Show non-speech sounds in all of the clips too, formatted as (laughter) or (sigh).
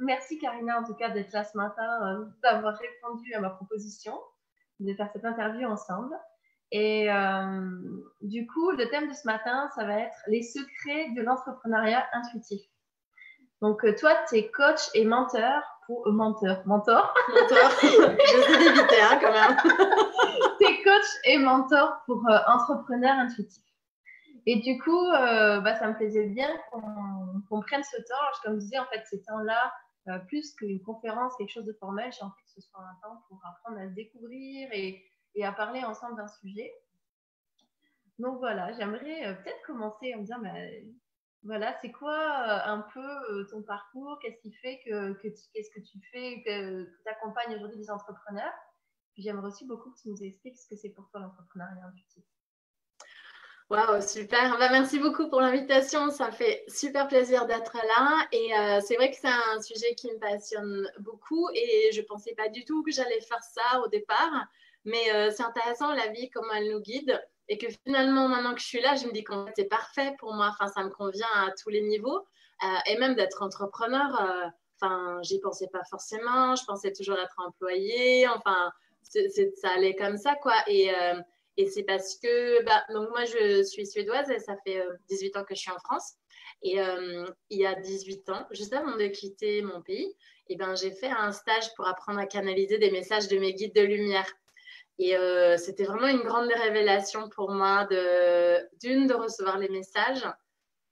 Merci Karina en tout cas d'être là ce matin, d'avoir répondu à ma proposition de faire cette interview ensemble. Et euh, du coup, le thème de ce matin, ça va être les secrets de l'entrepreneuriat intuitif. Donc, euh, toi, tu es coach et menteur pour euh, mentor, mentor. Mentor. (laughs) Je sais d'éviter hein, quand même. tu es coach et mentor pour euh, entrepreneur intuitif. Et du coup, bah, ça me plaisait bien qu'on prenne ce temps. Comme je disais, en fait, ces temps-là, plus qu'une conférence, quelque chose de formel, j'ai envie que ce soit un temps pour apprendre à découvrir et à parler ensemble d'un sujet. Donc voilà, j'aimerais euh, peut-être commencer en me disant, bah, voilà, c'est quoi euh, un peu euh, ton parcours? Qu'est-ce qui fait que, qu'est-ce que tu fais, que, tu accompagnes aujourd'hui des entrepreneurs? Puis j'aimerais aussi beaucoup que tu nous expliques ce que c'est pour toi l'entrepreneuriat intuitif. Waouh, super. Bah, merci beaucoup pour l'invitation. Ça fait super plaisir d'être là. Et c'est vrai que c'est un sujet qui me passionne beaucoup. Et je ne pensais pas du tout que j'allais faire ça au départ. Mais euh, c'est intéressant la vie, comment elle nous guide. Et que finalement, maintenant que je suis là, je me dis fait, c'est parfait pour moi. Enfin, ça me convient à tous les niveaux. Euh, et même d'être entrepreneur, euh, enfin, j'y pensais pas forcément. Je pensais toujours être employée. Enfin, ça allait comme ça, quoi. Et, et c'est parce que, bah, donc moi, je suis suédoise et ça fait 18 ans que je suis en France. Et il y a 18 ans, juste avant de quitter mon pays, et eh ben, j'ai fait un stage pour apprendre à canaliser des messages de mes guides de lumière. Et euh, c'était vraiment une grande révélation pour moi, d'une, de, recevoir les messages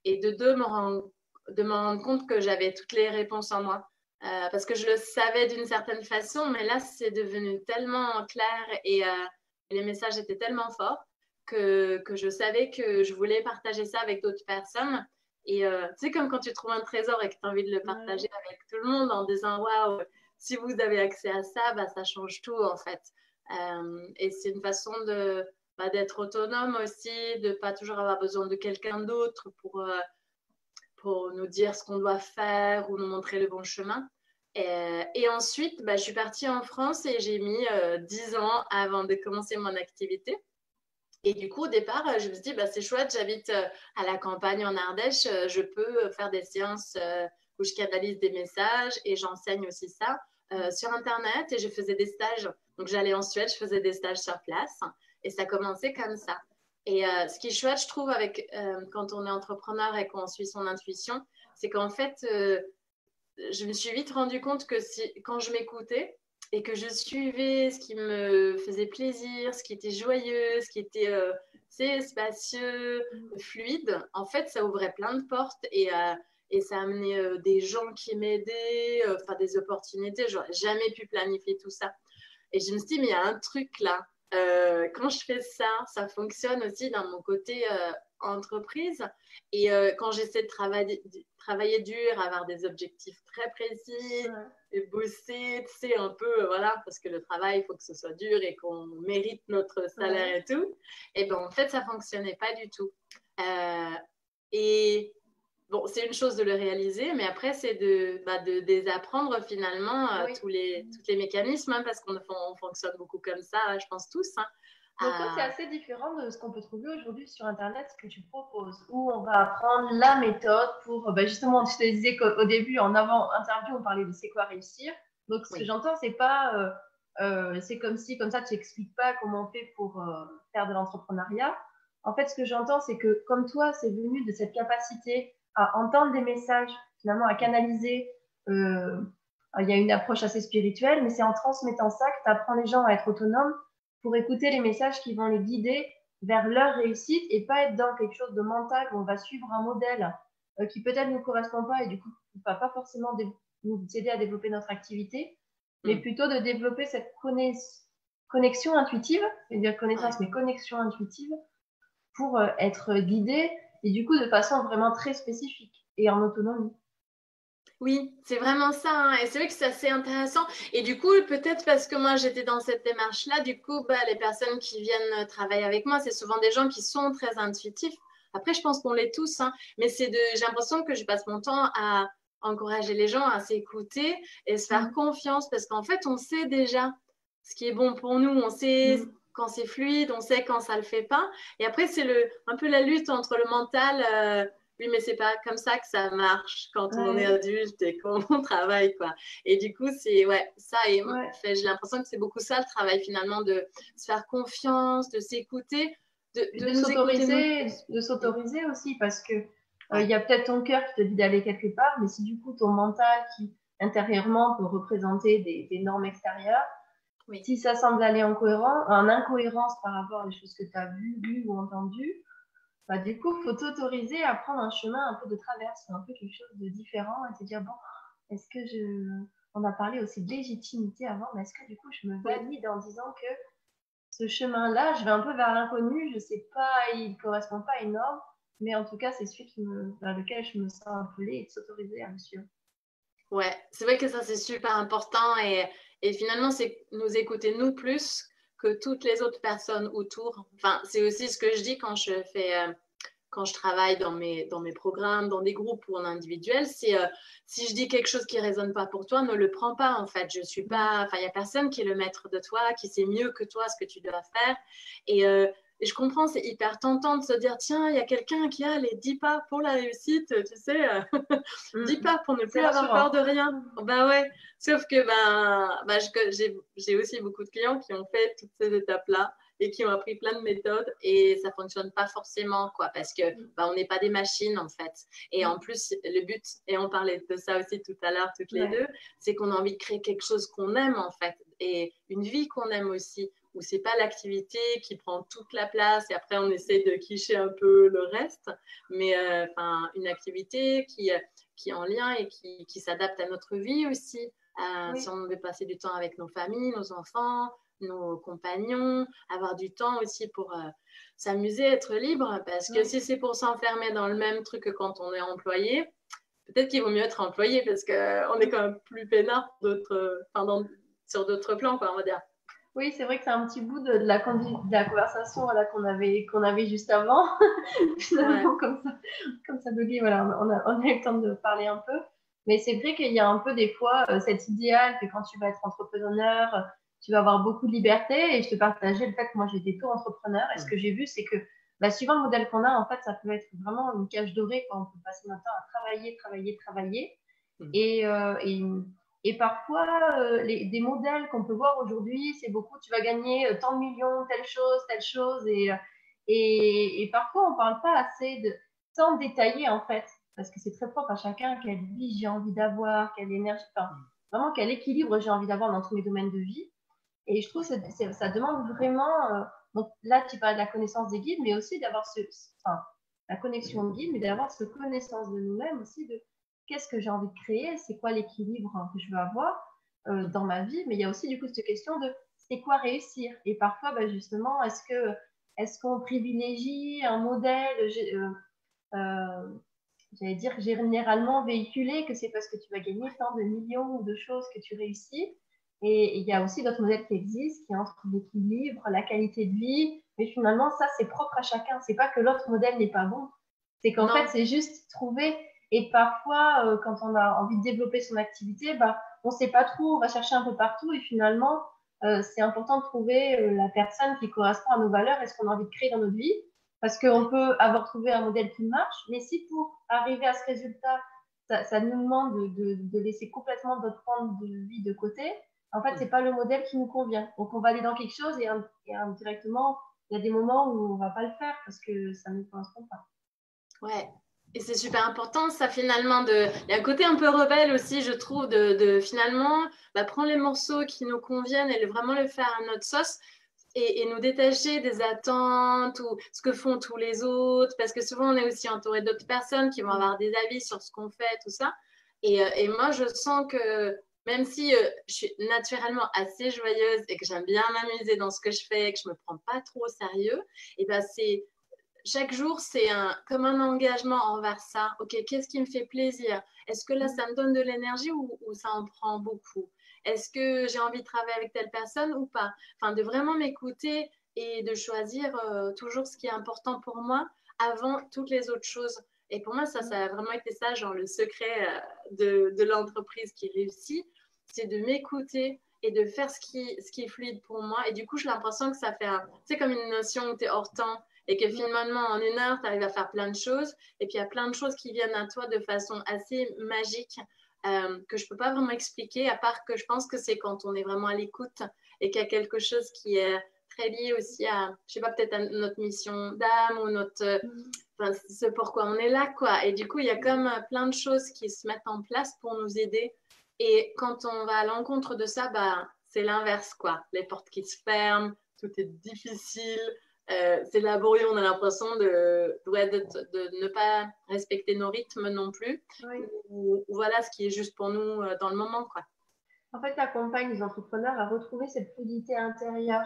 et de deux, me rendre, de me rendre compte que j'avais toutes les réponses en moi. Euh, parce que je le savais d'une certaine façon, mais là, c'est devenu tellement clair et euh, les messages étaient tellement forts que, que, je savais que je voulais partager ça avec d'autres personnes. Et tu sais, comme quand tu trouves un trésor et que tu as envie de le partager avec tout le monde en disant Waouh, si vous avez accès à ça, bah, ça change tout en fait. Euh, et c'est une façon de, bah, d'être autonome aussi, de ne pas toujours avoir besoin de quelqu'un d'autre pour, euh, pour nous dire ce qu'on doit faire ou nous montrer le bon chemin. Et, et ensuite, bah, je suis partie en France et j'ai mis euh, 10 ans avant de commencer mon activité. Et du coup, au départ, je me suis dit, bah, c'est chouette, j'habite à la campagne en Ardèche, je peux faire des séances où je canalise des messages et j'enseigne aussi ça. Euh, sur Internet et je faisais des stages. Donc, j'allais en Suède, je faisais des stages sur place et ça commençait comme ça. Et euh, ce qui est chouette, je trouve, avec, euh, quand on est entrepreneur et qu'on suit son intuition, c'est qu'en fait, je me suis vite rendu compte que si, quand je m'écoutais et que je suivais ce qui me faisait plaisir, ce qui était joyeux, ce qui était spacieux, fluide, en fait, ça ouvrait plein de portes et et ça a amené euh, des gens qui m'aidaient, euh, enfin des opportunités. J'aurais jamais pu planifier tout ça. Et je me suis dit, mais il y a un truc là. Euh, quand je fais ça, ça fonctionne aussi dans mon côté entreprise. Et quand j'essaie de travailler, travailler dur, avoir des objectifs très précis, et bosser, tu sais, un peu, voilà, parce que le travail, il faut que ce soit dur et qu'on mérite notre salaire et tout. Et ben en fait, ça fonctionnait pas du tout. et bon, c'est une chose de le réaliser, mais après, c'est de, bah, de désapprendre finalement euh, tous, les, tous les mécanismes, hein, parce qu'on on fonctionne beaucoup comme ça, je pense tous. Hein. Donc, c'est assez différent de ce qu'on peut trouver aujourd'hui sur Internet, ce que tu proposes, où on va apprendre la méthode pour, bah, justement, je te disais qu'au début, en avant-interview, on parlait de c'est quoi réussir. Donc, ce que j'entends, c'est pas, euh, euh, c'est comme si, comme ça, tu n'expliques pas comment on fait pour faire de l'entrepreneuriat. En fait, ce que j'entends, c'est que comme toi, c'est venu de cette capacité à entendre des messages, finalement à canaliser. Euh, il y a une approche assez spirituelle, mais c'est en transmettant ça que tu apprends les gens à être autonomes pour écouter les messages qui vont les guider vers leur réussite et pas être dans quelque chose de mental où on va suivre un modèle euh, qui peut-être ne nous correspond pas et du coup ne va pas forcément nous aider à développer notre activité, mais mm. plutôt de développer cette connexion intuitive, c'est-à-dire connaissance, mais connexion intuitive pour euh, être guidé et du coup de façon vraiment très spécifique et en autonomie. Oui, c'est vraiment ça. Hein. Et c'est vrai que c'est assez intéressant. Et du coup, peut-être parce que moi, j'étais dans cette démarche-là, du coup, bah, les personnes qui viennent travailler avec moi, c'est souvent des gens qui sont très intuitifs. Après, je pense qu'on l'est tous. Hein. Mais c'est de, j'ai l'impression que je passe mon temps à encourager les gens à s'écouter et se faire mmh. confiance parce qu'en fait, on sait déjà ce qui est bon pour nous. On sait mmh quand c'est fluide, on sait quand ça le fait pas. Et après, c'est le, un peu la lutte entre le mental euh, oui, mais c'est pas comme ça que ça marche quand on est adulte et qu'on (laughs) travaille, quoi. Et du coup, c'est, ouais, ça, et j'ai l'impression que c'est beaucoup ça le travail finalement, de se faire confiance, de s'écouter, de, de, s'autoriser, de s'autoriser aussi, parce que euh, il y a peut-être ton cœur qui te dit d'aller quelque part, mais si du coup ton mental qui intérieurement peut représenter des, normes extérieures, si ça semble aller en, cohérent, en incohérence par rapport aux choses que tu as vues, lues ou entendues, bah, du coup, il faut t'autoriser à prendre un chemin un peu de traverse, un peu quelque chose de différent et te dire, bon, est-ce que je... On a parlé aussi de légitimité avant, mais est-ce que du coup, je me valide en disant que ce chemin-là, je vais un peu vers l'inconnu, je ne sais pas, il ne correspond pas à une norme, mais en tout cas, c'est celui qui me, vers lequel je me sens appelée et de s'autoriser à me suivre. Ouais, c'est vrai que ça, c'est super important et, et finalement, c'est nous écouter nous plus que toutes les autres personnes autour. Enfin, c'est aussi ce que je dis quand je fais, euh, quand je travaille dans mes, dans mes programmes, dans des groupes ou en individuel. C'est euh, si je dis quelque chose qui résonne pas pour toi, ne le prends pas. En fait, je suis pas. Enfin, il y a personne qui est le maître de toi, qui sait mieux que toi ce que tu dois faire. Et euh, et je comprends, c'est hyper tentant de se dire, tiens, il y a quelqu'un qui a les 10 pas pour la réussite, tu sais, (laughs) 10 mm. pas pour ne plus avoir peur de rien. Bah ouais, sauf que ben, bah, j'ai aussi beaucoup de clients qui ont fait toutes ces étapes-là et qui ont appris plein de méthodes et ça fonctionne pas forcément, quoi, parce que mm. bah, on n'est pas des machines, en fait. Et en mm. plus, le but, et on parlait de ça aussi tout à l'heure, toutes les deux, c'est qu'on a envie de créer quelque chose qu'on aime, en fait, et une vie qu'on aime aussi où c'est pas l'activité qui prend toute la place et après on essaie de quicher un peu le reste, mais euh, une activité qui, qui est en lien et qui, qui s'adapte à notre vie aussi. Euh, si on veut passer du temps avec nos familles, nos enfants, nos compagnons, avoir du temps aussi pour euh, s'amuser, être libre, parce que si c'est pour s'enfermer dans le même truc que quand on est employé, peut-être qu'il vaut mieux être employé parce qu'on est quand même plus peinard sur d'autres plans, quoi, on va dire. Oui, c'est vrai que c'est un petit bout de, la, de la, conversation qu'on avait, qu'on avait juste avant. (laughs) Finalement, comme ça, comme ça voilà, on a, on a eu le temps de parler un peu. Mais c'est vrai qu'il y a un peu des fois euh, cet idéal que quand tu vas être entrepreneur, tu vas avoir beaucoup de liberté. Et je te partageais le fait que moi j'étais tout entrepreneur. Et ce que j'ai vu, c'est que bah, suivant le modèle qu'on a, en fait, ça peut être vraiment une cage dorée quand on peut passer notre temps à travailler, travailler, travailler. Mmh. Et, euh, et et parfois, euh, les, des modèles qu'on peut voir aujourd'hui, c'est beaucoup, tu vas gagner euh, tant de millions, telle chose, telle chose. Et, euh, et, et parfois, on ne parle pas assez de, sans détailler en fait, parce que c'est très propre à chacun, quelle vie j'ai envie d'avoir, quelle énergie, enfin, vraiment quel équilibre j'ai envie d'avoir dans tous mes domaines de vie. Et je trouve que ça demande vraiment, donc là tu parles de la connaissance des guides, mais aussi d'avoir ce, enfin, la connexion de guide, mais d'avoir cette connaissance de nous-mêmes aussi, de qu'est-ce que j'ai envie de créer, c'est quoi l'équilibre que je veux avoir euh, dans ma vie, mais il y a aussi du coup cette question de c'est quoi réussir? Et parfois, bah, justement, est-ce que est-ce qu'on privilégie un modèle, euh, euh, j'allais dire généralement véhiculé, que c'est parce que tu vas gagner tant de millions de choses que tu réussis? Et il y a aussi d'autres modèles qui existent, qui entre l'équilibre, la qualité de vie. Mais finalement, ça, c'est propre à chacun. C'est pas que l'autre modèle n'est pas bon. C'est qu'en fait, c'est juste trouver et parfois, euh, quand on a envie de développer son activité, bah, on ne sait pas trop, on va chercher un peu partout et finalement, euh, c'est important de trouver euh, la personne qui correspond à nos valeurs et ce qu'on a envie de créer dans notre vie. Parce qu'on peut avoir trouvé un modèle qui marche, mais si pour arriver à ce résultat, ça, ça nous demande de, de, de, laisser complètement notre point de vie de côté, en fait, c'est pas le modèle qui nous convient. Donc, on va aller dans quelque chose et, et indirectement, il y a des moments où on va pas le faire parce que ça ne nous correspond pas. Ouais, et c'est super important, ça finalement. Il y a un côté un peu rebelle aussi, je trouve, de, finalement bah, prendre les morceaux qui nous conviennent et vraiment le faire à notre sauce et, nous détacher des attentes ou ce que font tous les autres. Parce que souvent, on est aussi entouré d'autres personnes qui vont avoir des avis sur ce qu'on fait, tout ça. Et, euh, moi, je sens que même si euh, je suis naturellement assez joyeuse et que j'aime bien m'amuser dans ce que je fais, que je ne me prends pas trop au sérieux, et ben c'est chaque jour, c'est un, comme un engagement envers ça. Ok, qu'est-ce qui me fait plaisir? Est-ce que là, ça me donne de l'énergie ou, ça en prend beaucoup? Est-ce que j'ai envie de travailler avec telle personne ou pas? Enfin, de vraiment m'écouter et de choisir euh, toujours ce qui est important pour moi avant toutes les autres choses. Et pour moi, ça, ça a vraiment été ça, genre le secret euh, de, de l'entreprise qui réussit, c'est de m'écouter et de faire ce qui, ce qui est fluide pour moi. Et du coup, j'ai l'impression que ça fait, un, c'est comme une notion où tu es hors temps et que finalement en une heure, tu arrives à faire plein de choses et puis il y a plein de choses qui viennent à toi de façon assez magique euh, que je peux pas vraiment expliquer à part que je pense que c'est quand on est vraiment à l'écoute et qu'il y a quelque chose qui est très lié aussi à, je sais pas, peut-être à notre mission d'âme ou notre, mm. enfin, ce pourquoi on est là, quoi. Et du coup, il y a comme plein de choses qui se mettent en place pour nous aider. Et quand on va à l'encontre de ça, bah, c'est l'inverse, quoi. Les portes qui se ferment, tout est difficile, euh, c'est laborieux, on a l'impression de, de, ne pas respecter nos rythmes non plus. Ou, voilà ce qui est juste pour nous euh, dans le moment, quoi. En fait, tu accompagnes les entrepreneurs à retrouver cette fluidité intérieure.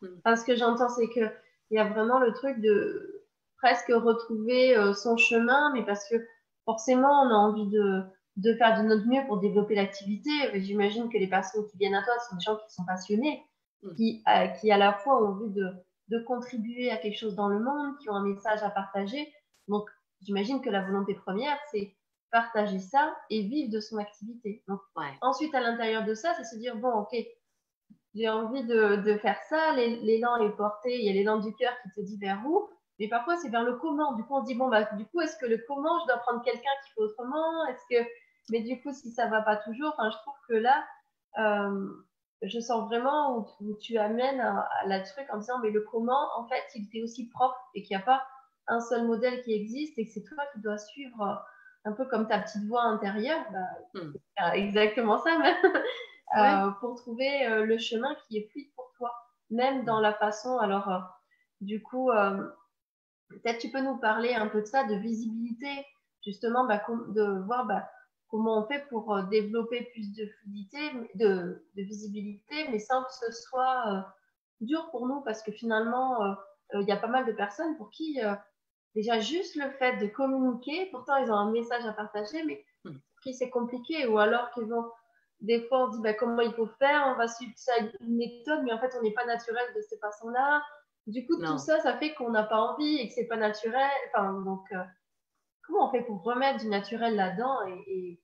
Hmm. ce que j'entends, c'est qu'il y a vraiment le truc de presque retrouver euh, son chemin, mais parce que forcément, on a envie de, de faire de notre mieux pour développer l'activité. J'imagine que les personnes qui viennent à toi sont des gens qui sont passionnés, mm. qui, euh, qui à la fois ont envie de, de, contribuer à quelque chose dans le monde, qui ont un message à partager. Donc, j'imagine que la volonté première, c'est partager ça et vivre de son activité. Donc, ensuite, à l'intérieur de ça, c'est se dire, bon, ok, j'ai envie de, de, faire ça, l'élan est porté, il y a l'élan du cœur qui te dit vers où, mais parfois c'est vers le comment. Du coup, on se dit, bon, bah, du coup, est-ce que le comment, je dois prendre quelqu'un qui fait autrement? Est-ce que mais du coup, si ça va pas toujours, je trouve que là, euh, je sens vraiment où, tu amènes la truc en disant, mais le comment, en fait, il est aussi propre et qu'il n'y a pas un seul modèle qui existe et que c'est toi qui dois suivre euh, un peu comme ta petite voix intérieure. Bah, hmm. Exactement ça même. (laughs) Euh, pour trouver le chemin qui est fluide pour toi, même dans la façon. Alors, du coup, peut-être tu peux nous parler un peu de ça, de visibilité, justement, bah, de voir bah, comment on fait pour euh, développer plus de fluidité, de, visibilité, mais sans que ce soit euh, dur pour nous, parce que finalement, euh, il y a pas mal de personnes pour qui déjà juste le fait de communiquer, pourtant ils ont un message à partager, mais hmm. pour qui c'est compliqué, ou alors qu'ils vont, des fois on dit bah, comment il faut faire, on va suivre une méthode, mais en fait on n'est pas naturel de cette façon-là. Du coup, tout ça, ça fait qu'on n'a pas envie et que c'est pas naturel. Enfin, donc, comment on fait pour remettre du naturel là-dedans et,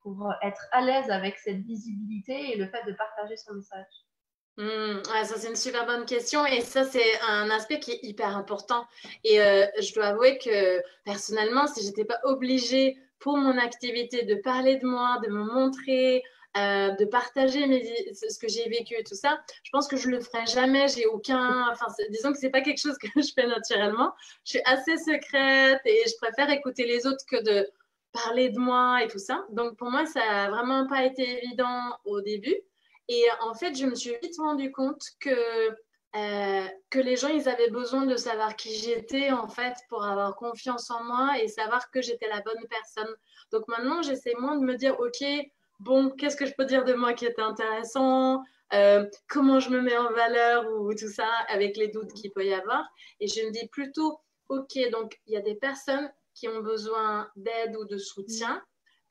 pour être à l'aise avec cette visibilité et le fait de partager son message mmh, ça, c'est une super bonne question et ça, c'est un aspect qui est hyper important. Et euh, je dois avouer que personnellement, si j'étais pas obligée pour mon activité de parler de moi, de me montrer, euh, de partager ce que j'ai vécu et tout ça, je pense que je le ferai jamais. J'ai aucun, disons que c'est pas quelque chose (laughs) que je fais naturellement. Je suis assez secrète et je préfère écouter les autres que de parler de moi et tout ça. Donc pour moi, ça n'a vraiment pas été évident au début. Et en fait, je me suis vite rendu compte que, euh, que les gens, ils avaient besoin de savoir qui j'étais, en fait, pour avoir confiance en moi et savoir que j'étais la bonne personne. Donc maintenant, j'essaie moins de me dire, OK, bon, qu'est-ce que je peux dire de moi qui est intéressant euh, comment je me mets en valeur ou tout ça avec les doutes qu'il peut y avoir. Et je me dis plutôt, OK, donc il y a des personnes qui ont besoin d'aide ou de soutien.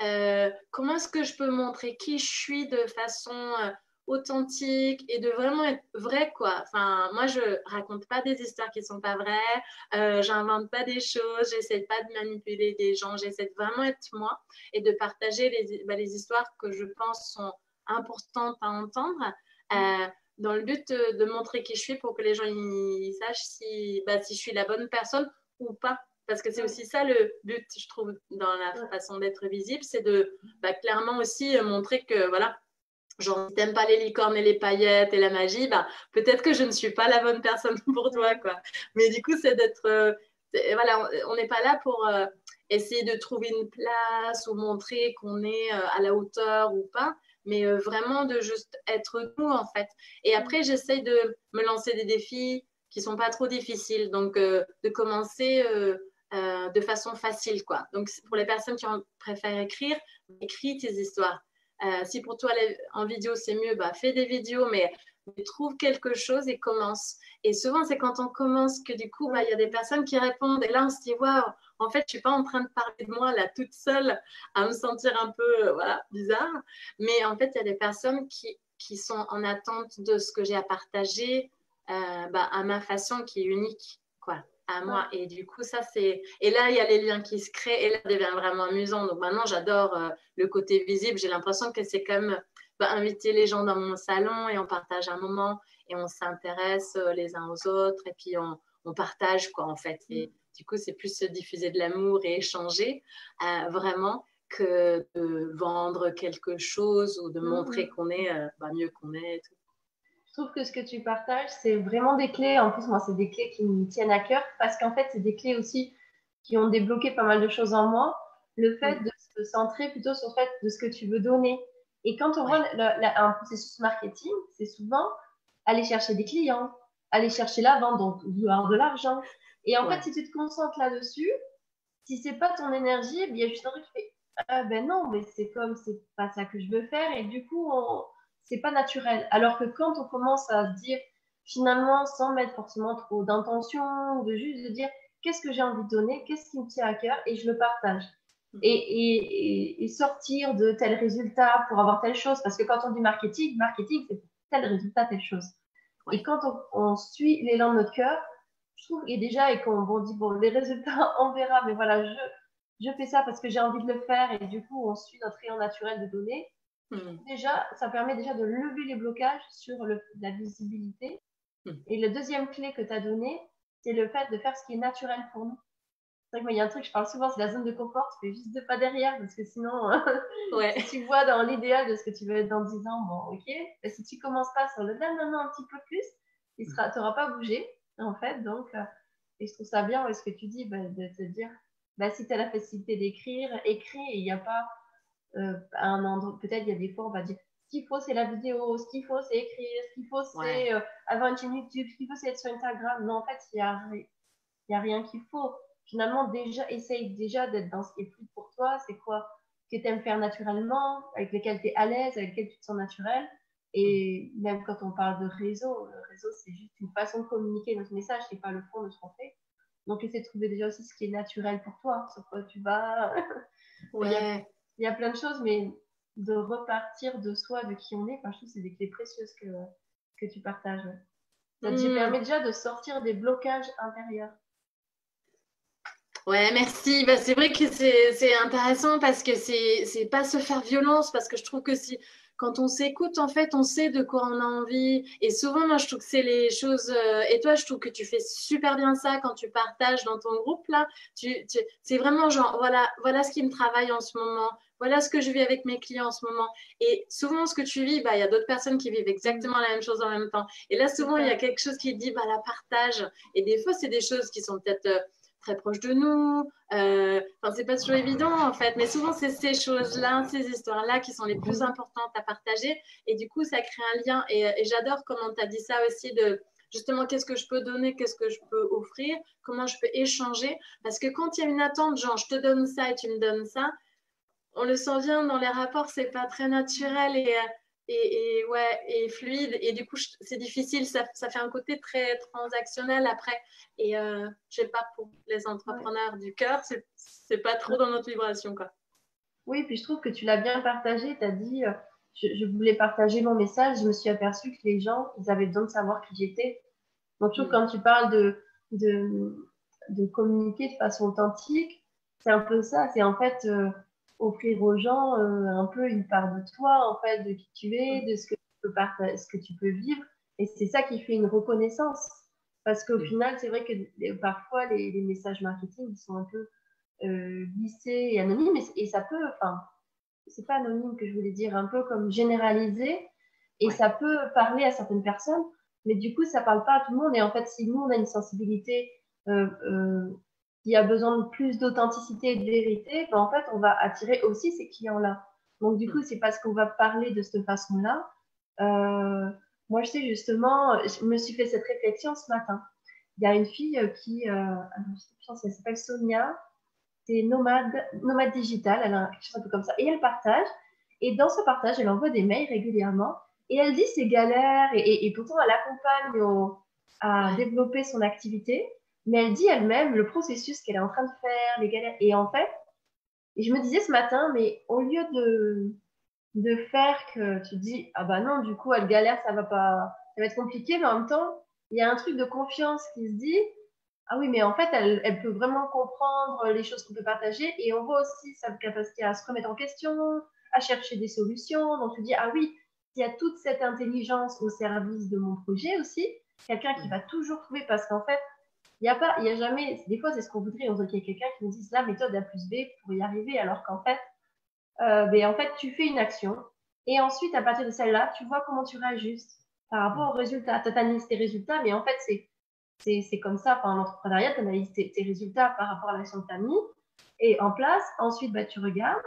Euh, comment est-ce que je peux montrer qui je suis de façon euh, authentique et de vraiment être vrai quoi. Enfin, moi je raconte pas des histoires qui sont pas vraies, euh, j'invente pas des choses, j'essaie pas de manipuler des gens, j'essaie de vraiment être moi et de partager les, bah, les histoires que je pense sont importantes à entendre. Euh, dans le but de, montrer qui je suis pour que les gens ils, sachent si, bah, si je suis la bonne personne ou pas. Parce que c'est aussi ça le but, je trouve, dans la façon d'être visible, c'est de bah, clairement aussi montrer que, voilà, genre, t'aimes pas les licornes et les paillettes et la magie, bah, peut-être que je ne suis pas la bonne personne (laughs) pour toi, quoi. Mais du coup, c'est d'être, euh, voilà, on n'est pas là pour euh, essayer de trouver une place ou montrer qu'on est euh, à la hauteur ou pas, mais vraiment de juste être nous, en fait. Et après, j'essaye de me lancer des défis qui sont pas trop difficiles, donc de commencer de façon facile, quoi. Donc, pour les personnes qui préfèrent écrire, écris tes histoires euh, si pour toi en vidéo c'est mieux, bah, fais des vidéos, mais, trouve quelque chose et commence. Et souvent, c'est quand on commence que du coup, bah, il y a des personnes qui répondent. Et là, on se dit, waouh, en fait, je suis pas en train de parler de moi là toute seule à me sentir un peu voilà, bizarre. Mais en fait, il y a des personnes qui, qui sont en attente de ce que j'ai à partager euh, bah, à ma façon qui est unique. À moi. Et du coup, ça, c'est. Et là, il y a les liens qui se créent et là, ça devient vraiment amusant. Donc maintenant, j'adore euh, le côté visible. J'ai l'impression que c'est comme bah, inviter les gens dans mon salon et on partage un moment et on s'intéresse euh, les uns aux autres et puis on, on partage quoi en fait. Et du coup, c'est plus se diffuser de l'amour et échanger euh, vraiment que de vendre quelque chose ou de mm. montrer qu'on est euh, bah, mieux qu'on est. Je trouve que ce que tu partages, c'est vraiment des clés. En plus, moi, c'est des clés qui me tiennent à cœur parce qu'en fait, c'est des clés aussi qui ont débloqué pas mal de choses en moi. Le fait de se centrer plutôt sur le fait de ce que tu veux donner. Et quand on voit un processus marketing, c'est souvent aller chercher des clients, aller chercher la vente, donc vouloir de l'argent. Et en fait, si tu te concentres là-dessus, si c'est pas ton énergie, il y a juste un truc qui fait ah ben non, mais c'est comme c'est pas ça que je veux faire et du coup c'est pas naturel. Alors que quand on commence à se dire finalement sans mettre forcément trop d'intention, de juste de dire qu'est-ce que j'ai envie de donner, qu'est-ce qui me tient à cœur et je le partage. Et, sortir de tel résultat pour avoir telle chose, parce que quand on dit marketing, marketing c'est tel résultat, telle chose. Et quand on, suit l'élan de notre cœur, je trouve, et déjà, et qu'on dit, bon, les résultats, (laughs) on verra, mais voilà, je, je fais ça parce que j'ai envie de le faire, et du coup, on suit notre élan naturel de donner. Hmm. Déjà, ça permet déjà de lever les blocages sur le, la visibilité. Hmm. Et le deuxième clé que tu as donné, c'est le fait de faire ce qui est naturel pour nous il y a un truc, je parle souvent, c'est la zone de confort. Tu fais juste deux pas derrière parce que sinon, (laughs) ouais. si tu vois dans l'idéal de ce que tu veux être dans 10 ans, bon, ok. Si tu commences pas sur le là, non, un petit peu plus, tu n'auras pas bougé, en fait. Donc, euh, et je trouve ça bien, ce que tu dis, bah, de te dire, bah, si tu as la facilité d'écrire, écris et il n'y a pas euh, un endroit, peut-être il y a des fois, on va dire, ce qu'il faut, c'est la vidéo, ce qu'il faut, c'est écrire, ce qu'il faut, c'est euh, avoir une chaîne YouTube, ce qu'il faut, c'est être sur Instagram. Non, en fait, il n'y a, y a rien qu'il faut finalement, déjà, essaye déjà d'être dans ce qui est plus pour toi. C'est quoi que tu aimes faire naturellement, avec lesquels tu es à l'aise, avec lesquels tu te sens naturel. Et même quand on parle de réseau, le réseau, c'est juste une façon de communiquer notre message, c'est pas le fond de ce qu'on fait. Donc, essaie de trouver déjà aussi ce qui est naturel pour toi, sur quoi tu vas. (laughs) Ouais. Il, y a, plein de choses, mais de repartir de soi, de qui on est, enfin, je trouve que c'est des clés précieuses que, que tu partages. Ça te hmm. permet déjà de sortir des blocages intérieurs. Ouais, merci. Bah, c'est vrai que c'est intéressant parce que c'est pas se faire violence, parce que je trouve que si quand on s'écoute, en fait, on sait de quoi on a envie. Et souvent, moi, je trouve que c'est les choses. Euh, et toi, je trouve que tu fais super bien ça quand tu partages dans ton groupe là. Tu, tu... c'est vraiment genre, voilà, voilà ce qui me travaille en ce moment. Voilà ce que je vis avec mes clients en ce moment. Et souvent, ce que tu vis, bah, il y a d'autres personnes qui vivent exactement la même chose en même temps. Et là, souvent, il y a quelque chose qui dit, bah, la partage. Et des fois, c'est des choses qui sont peut-être euh, très proche de nous. Euh, enfin, c'est pas toujours évident en fait, mais souvent c'est ces choses-là, ces histoires-là qui sont les plus importantes à partager. Et du coup, ça crée un lien. Et, j'adore comment tu as dit ça aussi de justement qu'est-ce que je peux donner, qu'est-ce que je peux offrir, comment je peux échanger. Parce que quand il y a une attente, genre je te donne ça et tu me donnes ça, on le sent bien dans les rapports, c'est pas très naturel et et, ouais, et fluide. Et du coup, c'est difficile. Ça, ça, fait un côté très transactionnel après. Et euh, je sais pas, pour les entrepreneurs du cœur, c'est pas trop dans notre vibration. Quoi. Oui, puis je trouve que tu l'as bien partagé. Tu as dit, euh, je, voulais partager mon message. Je me suis aperçue que les gens, ils avaient besoin de savoir qui j'étais. Donc, je trouve mm. quand tu parles de, de, de, communiquer de façon authentique, c'est un peu ça. C'est en fait. Euh, offrir aux gens euh, un peu une part de toi, en fait, de qui tu es, de ce que tu peux, partager, ce que tu peux vivre. Et c'est ça qui fait une reconnaissance. Parce qu'au final, c'est vrai que parfois, les, messages marketing sont un peu euh, glissés et anonymes. Et, ça peut, enfin, c'est pas anonyme que je voulais dire, un peu comme généralisé. Et ça peut parler à certaines personnes. Mais du coup, ça parle pas à tout le monde. Et en fait, si nous, on a une sensibilité euh qui a besoin de plus d'authenticité et de vérité, ben en fait, on va attirer aussi ces clients-là. Donc, du coup, c'est parce qu'on va parler de cette façon-là. Euh, moi, je sais justement, je me suis fait cette réflexion ce matin. Il y a une fille qui, euh, elle s'appelle Sonia, c'est nomade, nomade digital, elle a quelque chose un peu comme ça, et elle partage. Et dans ce partage, elle envoie des mails régulièrement, et elle dit ses galères, et, et, pourtant elle accompagne à développer son activité mais elle dit elle-même le processus qu'elle est en train de faire, les galères. Et en fait, et je me disais ce matin, mais au lieu de, de faire que tu dis, ah bah non, du coup, elle galère, ça va pas, ça va être compliqué, mais en même temps, il y a un truc de confiance qui se dit, ah oui, mais en fait, elle, elle peut vraiment comprendre les choses qu'on peut partager et on voit aussi sa capacité à se remettre en question, à chercher des solutions. Donc, tu dis, ah oui, il y a toute cette intelligence au service de mon projet aussi, quelqu'un qui va toujours trouver parce qu'en fait, Il n'y a pas, il y a jamais, des fois c'est ce qu'on voudrait, on voudrait qu'il y ait quelqu'un qui nous dise la méthode A plus B pour y arriver, alors qu'en fait, euh, ben, en fait, tu fais une action et ensuite, à partir de celle-là, tu vois comment tu réajustes par rapport aux résultats. Tu analyses tes résultats, mais en fait, c'est, c'est, comme ça, pendant l'entrepreneuriat, tu analyses tes, résultats par rapport à l'action que tu as mis et en place. Ensuite, bah, tu regardes.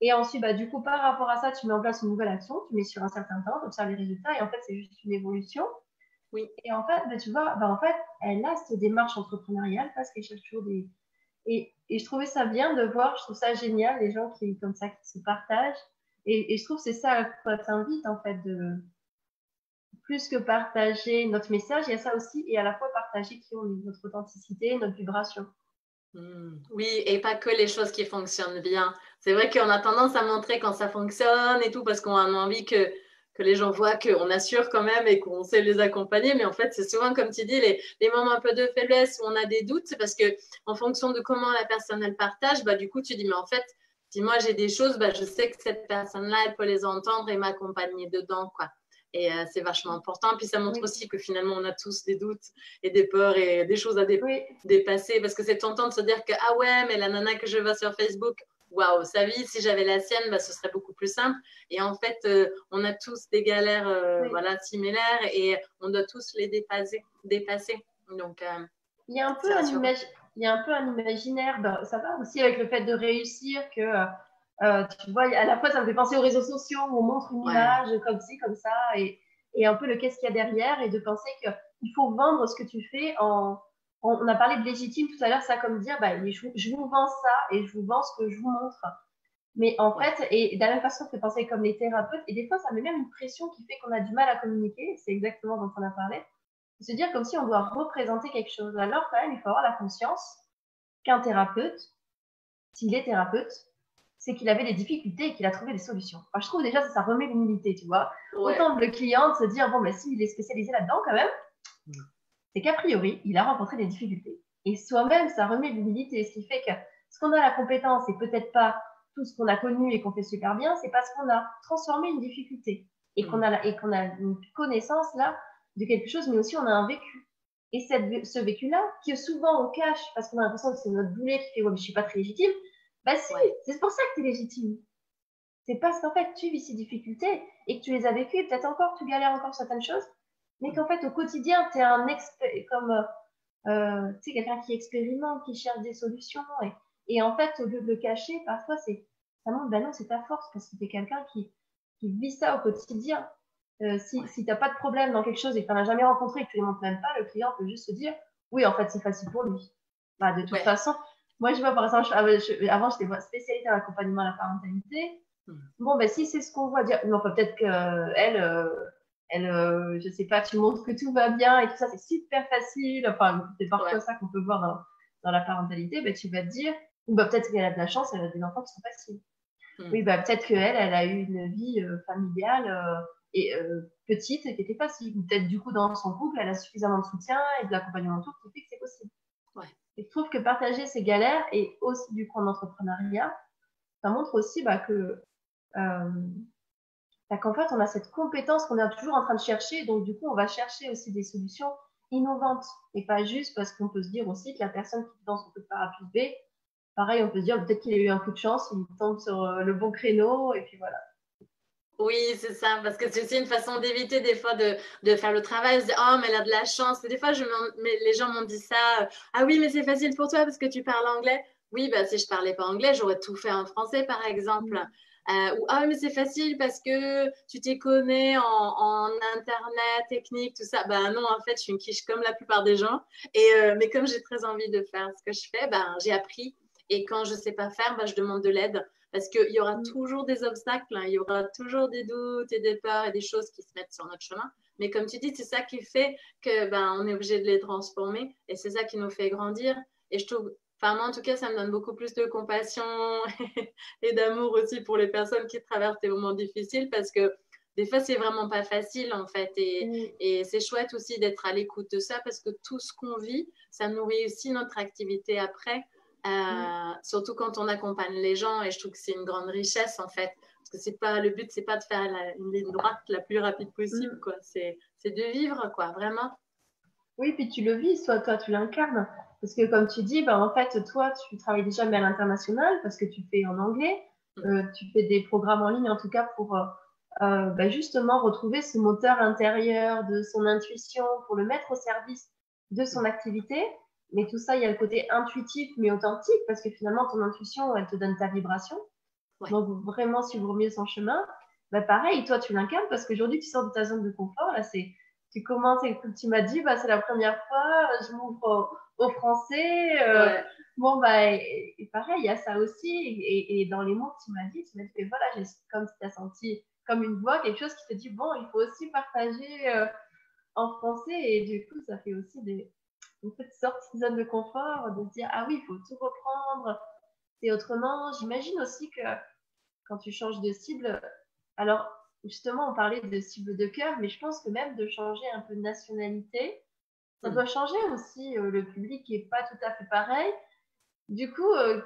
Et ensuite, bah, du coup, par rapport à ça, tu mets en place une nouvelle action, tu mets sur un certain temps, tu observes les résultats, et en fait, c'est juste une évolution. Oui. Et en fait, bah, tu vois, bah, en fait, elle a cette démarche entrepreneuriale parce qu'elle cherche toujours des. Et, et, je trouvais ça bien de voir, je trouve ça génial, les gens qui, comme ça, qui se partagent. Et, et je trouve que c'est ça à quoi t'invites, en fait, de plus que partager notre message, il y a ça aussi, et à la fois partager qui ont notre authenticité, notre vibration. Hmm. Oui, et pas que les choses qui fonctionnent bien. C'est vrai qu'on a tendance à montrer quand ça fonctionne et tout, parce qu'on a envie que, que les gens voient qu'on assure quand même et qu'on sait les accompagner. Mais en fait, c'est souvent, comme tu dis, les, les, moments un peu de faiblesse où on a des doutes, c'est parce que en fonction de comment la personne elle partage, bah, du coup, tu dis, mais en fait, si moi j'ai des choses, bah, je sais que cette personne-là, elle peut les entendre et m'accompagner dedans. quoi. Et euh, c'est vachement important. Puis ça montre aussi que finalement, on a tous des doutes et des peurs et des choses à dépasser. Parce que c'est tentant de se dire que, ah ouais, mais la nana que je vois sur Facebook, waouh, sa vie, si j'avais la sienne, bah, ce serait beaucoup plus simple. Et en fait, euh, on a tous des galères euh, voilà, similaires et on doit tous les dépasser. dépasser. Donc, il, y a un peu un il y a un peu un imaginaire, bah, ça va aussi avec le fait de réussir que euh, tu vois, à la fois, ça me fait penser aux réseaux sociaux où on montre une image comme ci, comme ça, et, et un peu le qu'est-ce qu'il y a derrière, et de penser qu'il faut vendre ce que tu fais en, on a parlé de légitime tout à l'heure, ça comme dire, bah, je, vous vends ça et je vous vends ce que je vous montre. Mais en fait, et de la même façon, ça fait penser comme les thérapeutes, et des fois, ça met même une pression qui fait qu'on a du mal à communiquer, c'est exactement dont on a parlé, se dire comme si on doit représenter quelque chose. Alors quand même, il faut avoir la conscience qu'un thérapeute, s'il est thérapeute, c'est qu'il avait des difficultés et qu'il a trouvé des solutions. je trouve déjà que ça remet l'humilité, tu vois. Autant le client de se dire, bon, mais s'il est spécialisé là-dedans quand même, mm. C'est qu'a priori, il a rencontré des difficultés. Et soi-même, ça remet l'humilité, ce qui fait que ce qu'on a la compétence et peut-être pas tout ce qu'on a connu et qu'on fait super bien, c'est parce qu'on a transformé une difficulté et qu'on a, et qu'on a une connaissance là de quelque chose, mais aussi on a un vécu. Et cette, ce vécu-là, que souvent on cache parce qu'on a l'impression que c'est notre boulet qui fait, ouais, mais je suis pas très légitime, bah si, c'est pour ça que tu es légitime. C'est parce qu'en fait, tu vis ces difficultés et que tu les as vécues, et peut-être encore, tu galères encore certaines choses, mais qu'en fait, au quotidien, tu es un expert, comme, euh, tu sais, quelqu'un qui expérimente, qui cherche des solutions. Et, et, en fait, au lieu de le cacher, parfois, c'est, ça montre, ben non, c'est ta force, parce que tu es quelqu'un qui, qui vit ça au quotidien. Euh, si, si tu n'as pas de problème dans quelque chose et que tu n'en as jamais rencontré et que tu ne les montres même pas, le client peut juste se dire, oui, en fait, c'est facile pour lui. Bah, de toute façon, moi, je vois, par exemple, avant, j'étais spécialisée dans l'accompagnement à la parentalité. Hmm. Bon, ben, si c'est ce qu'on voit, dire, non, peut-être qu'elle, euh, elle, euh, je sais pas, tu montres que tout va bien et tout ça, c'est super facile. Enfin, c'est parfois ça qu'on peut voir dans, dans la parentalité. Ben, tu vas te dire, ou ben, peut-être qu'elle a de la chance, elle a des enfants qui sont faciles. Hmm. Oui, ben, peut-être qu'elle, elle a eu une vie euh, familiale et petite et qui était facile. Peut-être du coup, dans son couple, elle a suffisamment de soutien et de l'accompagnement autour qui fait que c'est possible. Ouais. Et je trouve que partager ces galères et aussi du coup en entrepreneuriat, ça montre aussi bah, que euh, bah, qu'en fait on a cette compétence qu'on est toujours en train de chercher, donc du coup on va chercher aussi des solutions innovantes et pas juste parce qu'on peut se dire aussi que la personne qui dans son coup de parapluie B, pareil on peut se dire peut-être qu'il a eu un coup de chance, il tombe sur euh, le bon créneau et puis voilà. Oui, c'est ça, parce que c'est aussi une façon d'éviter des fois de, de, faire le travail, de dire oh mais elle a de la chance. Et des fois, je mais les gens m'ont dit ça, euh, ah oui mais c'est facile pour toi parce que tu parles anglais. Oui, bah si je parlais pas anglais, j'aurais tout fait en français par exemple. Mm. Euh, ou ah mais c'est facile parce que tu t'y connais en, en, internet, technique, tout ça. Ben non, en fait, je suis une quiche comme la plupart des gens. Et euh, mais comme j'ai très envie de faire ce que je fais, ben j'ai appris. Et quand je sais pas faire, ben, je demande de l'aide parce qu'il y aura mm. toujours des obstacles, hein. il y aura toujours des doutes et des peurs et des choses qui se mettent sur notre chemin. Mais comme tu dis, c'est ça qui fait que ben, on est obligé de les transformer et c'est ça qui nous fait grandir. Et je trouve, enfin moi en tout cas, ça me donne beaucoup plus de compassion (laughs) et d'amour aussi pour les personnes qui traversent des moments difficiles parce que des fois, c'est vraiment pas facile en fait. Et, mm. et c'est chouette aussi d'être à l'écoute de ça parce que tout ce qu'on vit, ça nourrit aussi notre activité après. Mm. Euh, surtout quand on accompagne les gens et je trouve que c'est une grande richesse en fait parce que c'est pas le but c'est pas de faire une ligne droite la plus rapide possible mm. quoi c'est de vivre quoi vraiment Oui, puis tu le vis, toi, toi tu l'incarnes. Parce que comme tu dis, bah, en fait, toi, tu travailles déjà mais à l'international parce que tu fais en anglais. Mm. Euh, tu fais des programmes en ligne, en tout cas, pour euh, euh, bah, justement retrouver ce moteur intérieur de son intuition, pour le mettre au service de son activité. Mais tout ça, il y a le côté intuitif mais authentique parce que finalement, ton intuition, elle te donne ta vibration. Donc, vraiment suivre mieux son chemin. Bah, pareil, toi, tu l'incarnes parce qu'aujourd'hui, tu sors de ta zone de confort. Là, c'est, tu commences et tu m'as dit, bah, c'est la première fois, je m'ouvre au, français. Euh, bon, bah, et, pareil, il y a ça aussi. Et, dans les mots que tu m'as dit, tu m'as dit, voilà, j'ai, comme si tu as senti comme une voix, quelque chose qui te dit, bon, il faut aussi partager euh, en français. Et du coup, ça fait aussi des, une petite sortie de zone de confort, de se dire, ah oui, il faut tout reprendre. C'est autrement. J'imagine aussi que quand tu changes de cible, alors justement, on parlait de cible de cœur, mais je pense que même de changer un peu de nationalité, ça mm. doit changer aussi. Euh, le public n'est pas tout à fait pareil. Du coup, euh,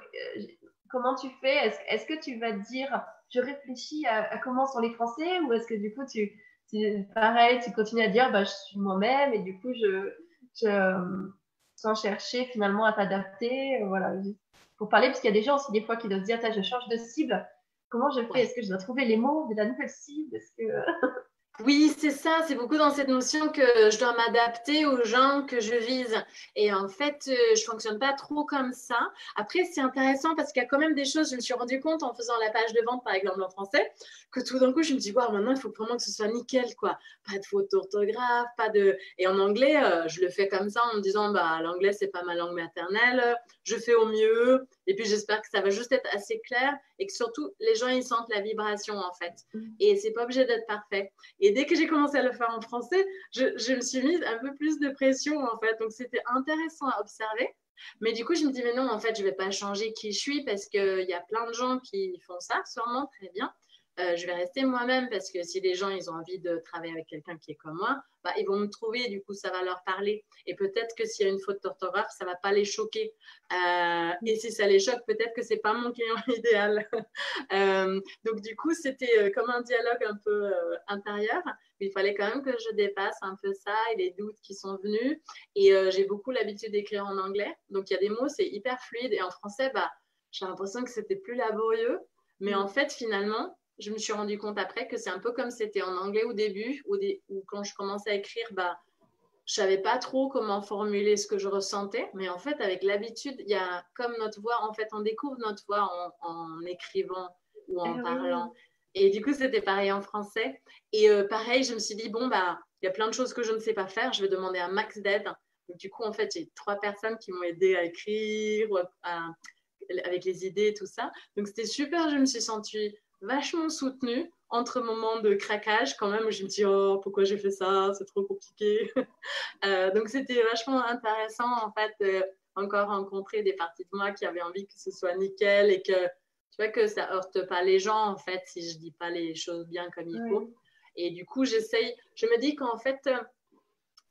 comment tu fais? Est-ce que tu vas te dire, je réfléchis à, comment sont les Français ou est-ce que du coup, tu, pareil, tu continues à dire, bah, je suis moi-même et du coup, je, je sans chercher finalement à t'adapter, euh, voilà, pour parler, parce qu'il y a des gens aussi des fois qui doivent se dire, je change de cible, comment je fais? Est-ce que je dois trouver les mots de la nouvelle cible? Est-ce que Oui, c'est ça. C'est beaucoup dans cette notion que je dois m'adapter aux gens que je vise. Et en fait, euh, je fonctionne pas trop comme ça. Après, c'est intéressant parce qu'il y a quand même des choses. Je me suis rendu compte en faisant la page de vente, par exemple en français, que tout d'un coup, je me dis, wow, maintenant, il faut vraiment que ce soit nickel, quoi. Pas de faute d'orthographe, pas de. Et en anglais, euh, je le fais comme ça en me disant, bah, l'anglais, c'est pas ma langue maternelle. Je fais au mieux. Et puis, j'espère que ça va juste être assez clair et que surtout, les gens, ils sentent la vibration, en fait. Mm. Et c'est pas obligé d'être parfait. Et dès que j'ai commencé à le faire en français, je, je me suis mise un peu plus de pression, en fait. Donc, c'était intéressant à observer. Mais du coup, je me dis, mais non, en fait, je ne vais pas changer qui je suis parce qu'il y a plein de gens qui font ça, sûrement, très bien. Euh, je vais rester moi-même parce que si les gens ils ont envie de travailler avec quelqu'un qui est comme moi, bah, ils vont me trouver, du coup ça va leur parler. Et peut-être que s'il y a une faute d'orthographe, ça va pas les choquer. Euh, et si ça les choque, peut-être que c'est pas mon client (laughs) idéal. (laughs) Euh, donc du coup c'était comme un dialogue un peu intérieur. Mais il fallait quand même que je dépasse un peu ça et les doutes qui sont venus. Et j'ai beaucoup l'habitude d'écrire en anglais, donc il y a des mots c'est hyper fluide et en français bah j'ai l'impression que c'était plus laborieux. Mais mm. en fait, finalement, je me suis rendu compte après que c'est un peu comme c'était en anglais au début, ou quand je commençais à écrire, bah, je savais pas trop comment formuler ce que je ressentais, mais en fait, avec l'habitude, il y a comme notre voix, en fait, on découvre notre voix en, écrivant ou en ah parlant. Et du coup, c'était pareil en français. Et euh, pareil, je me suis dit, bon, bah, il y a plein de choses que je ne sais pas faire, je vais demander un max d'aide. Du coup, en fait, j'ai trois personnes qui m'ont aidé à écrire, avec les idées, tout ça. Donc, c'était super, je me suis sentie vachement soutenue entre moments de craquage quand même où je me dis oh pourquoi j'ai fait ça? C'est trop compliqué. (laughs) Euh, donc c'était vachement intéressant en fait encore rencontrer des parties de moi qui avaient envie que ce soit nickel et que tu vois que ça heurte pas les gens en fait si je dis pas les choses bien comme il faut. Et du coup j'essaye je me dis qu'en fait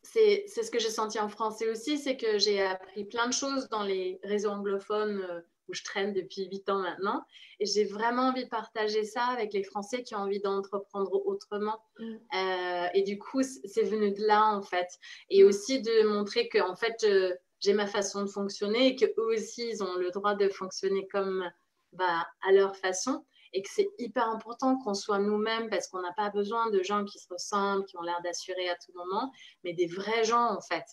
c'est ce que j'ai senti en français aussi c'est que j'ai appris plein de choses dans les réseaux anglophones euh, où je traîne depuis 8 ans maintenant. Et j'ai vraiment envie de partager ça avec les Français qui ont envie d'entreprendre autrement. Mm. Euh, et du coup, c'est venu de là, en fait. Et mm. aussi de montrer que, en fait, euh, j'ai ma façon de fonctionner et qu'eux aussi, ils ont le droit de fonctionner comme bah, à leur façon. Et que c'est hyper important qu'on soit nous-mêmes parce qu'on n'a pas besoin de gens qui se ressemblent, qui ont l'air d'assurer à tout moment, mais des vrais gens, en fait.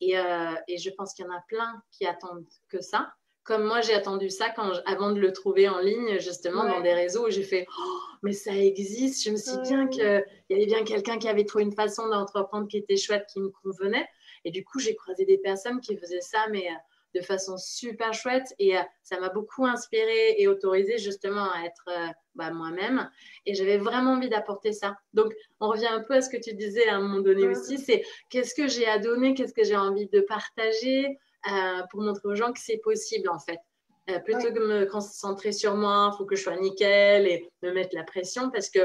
Et, euh, et je pense qu'il y en a plein qui attendent que ça comme moi, j'ai attendu ça quand avant de le trouver en ligne, justement, dans des réseaux où j'ai fait oh, mais ça existe. Je me suis dit bien qu'il y avait bien quelqu'un qui avait trouvé une façon d'entreprendre qui était chouette, qui me convenait. Et du coup, j'ai croisé des personnes qui faisaient ça, mais euh, de façon super chouette. Et euh, ça m'a beaucoup inspiré et autorisé justement à être euh, bah, moi-même. Et j'avais vraiment envie d'apporter ça. Donc, on revient un peu à ce que tu disais à un moment donné aussi c'est qu'est-ce que j'ai à donner, qu'est-ce que j'ai envie de partager? Pour montrer aux gens que c'est possible en fait. Euh, plutôt que de me concentrer sur moi, il faut que je sois nickel et me mettre la pression parce que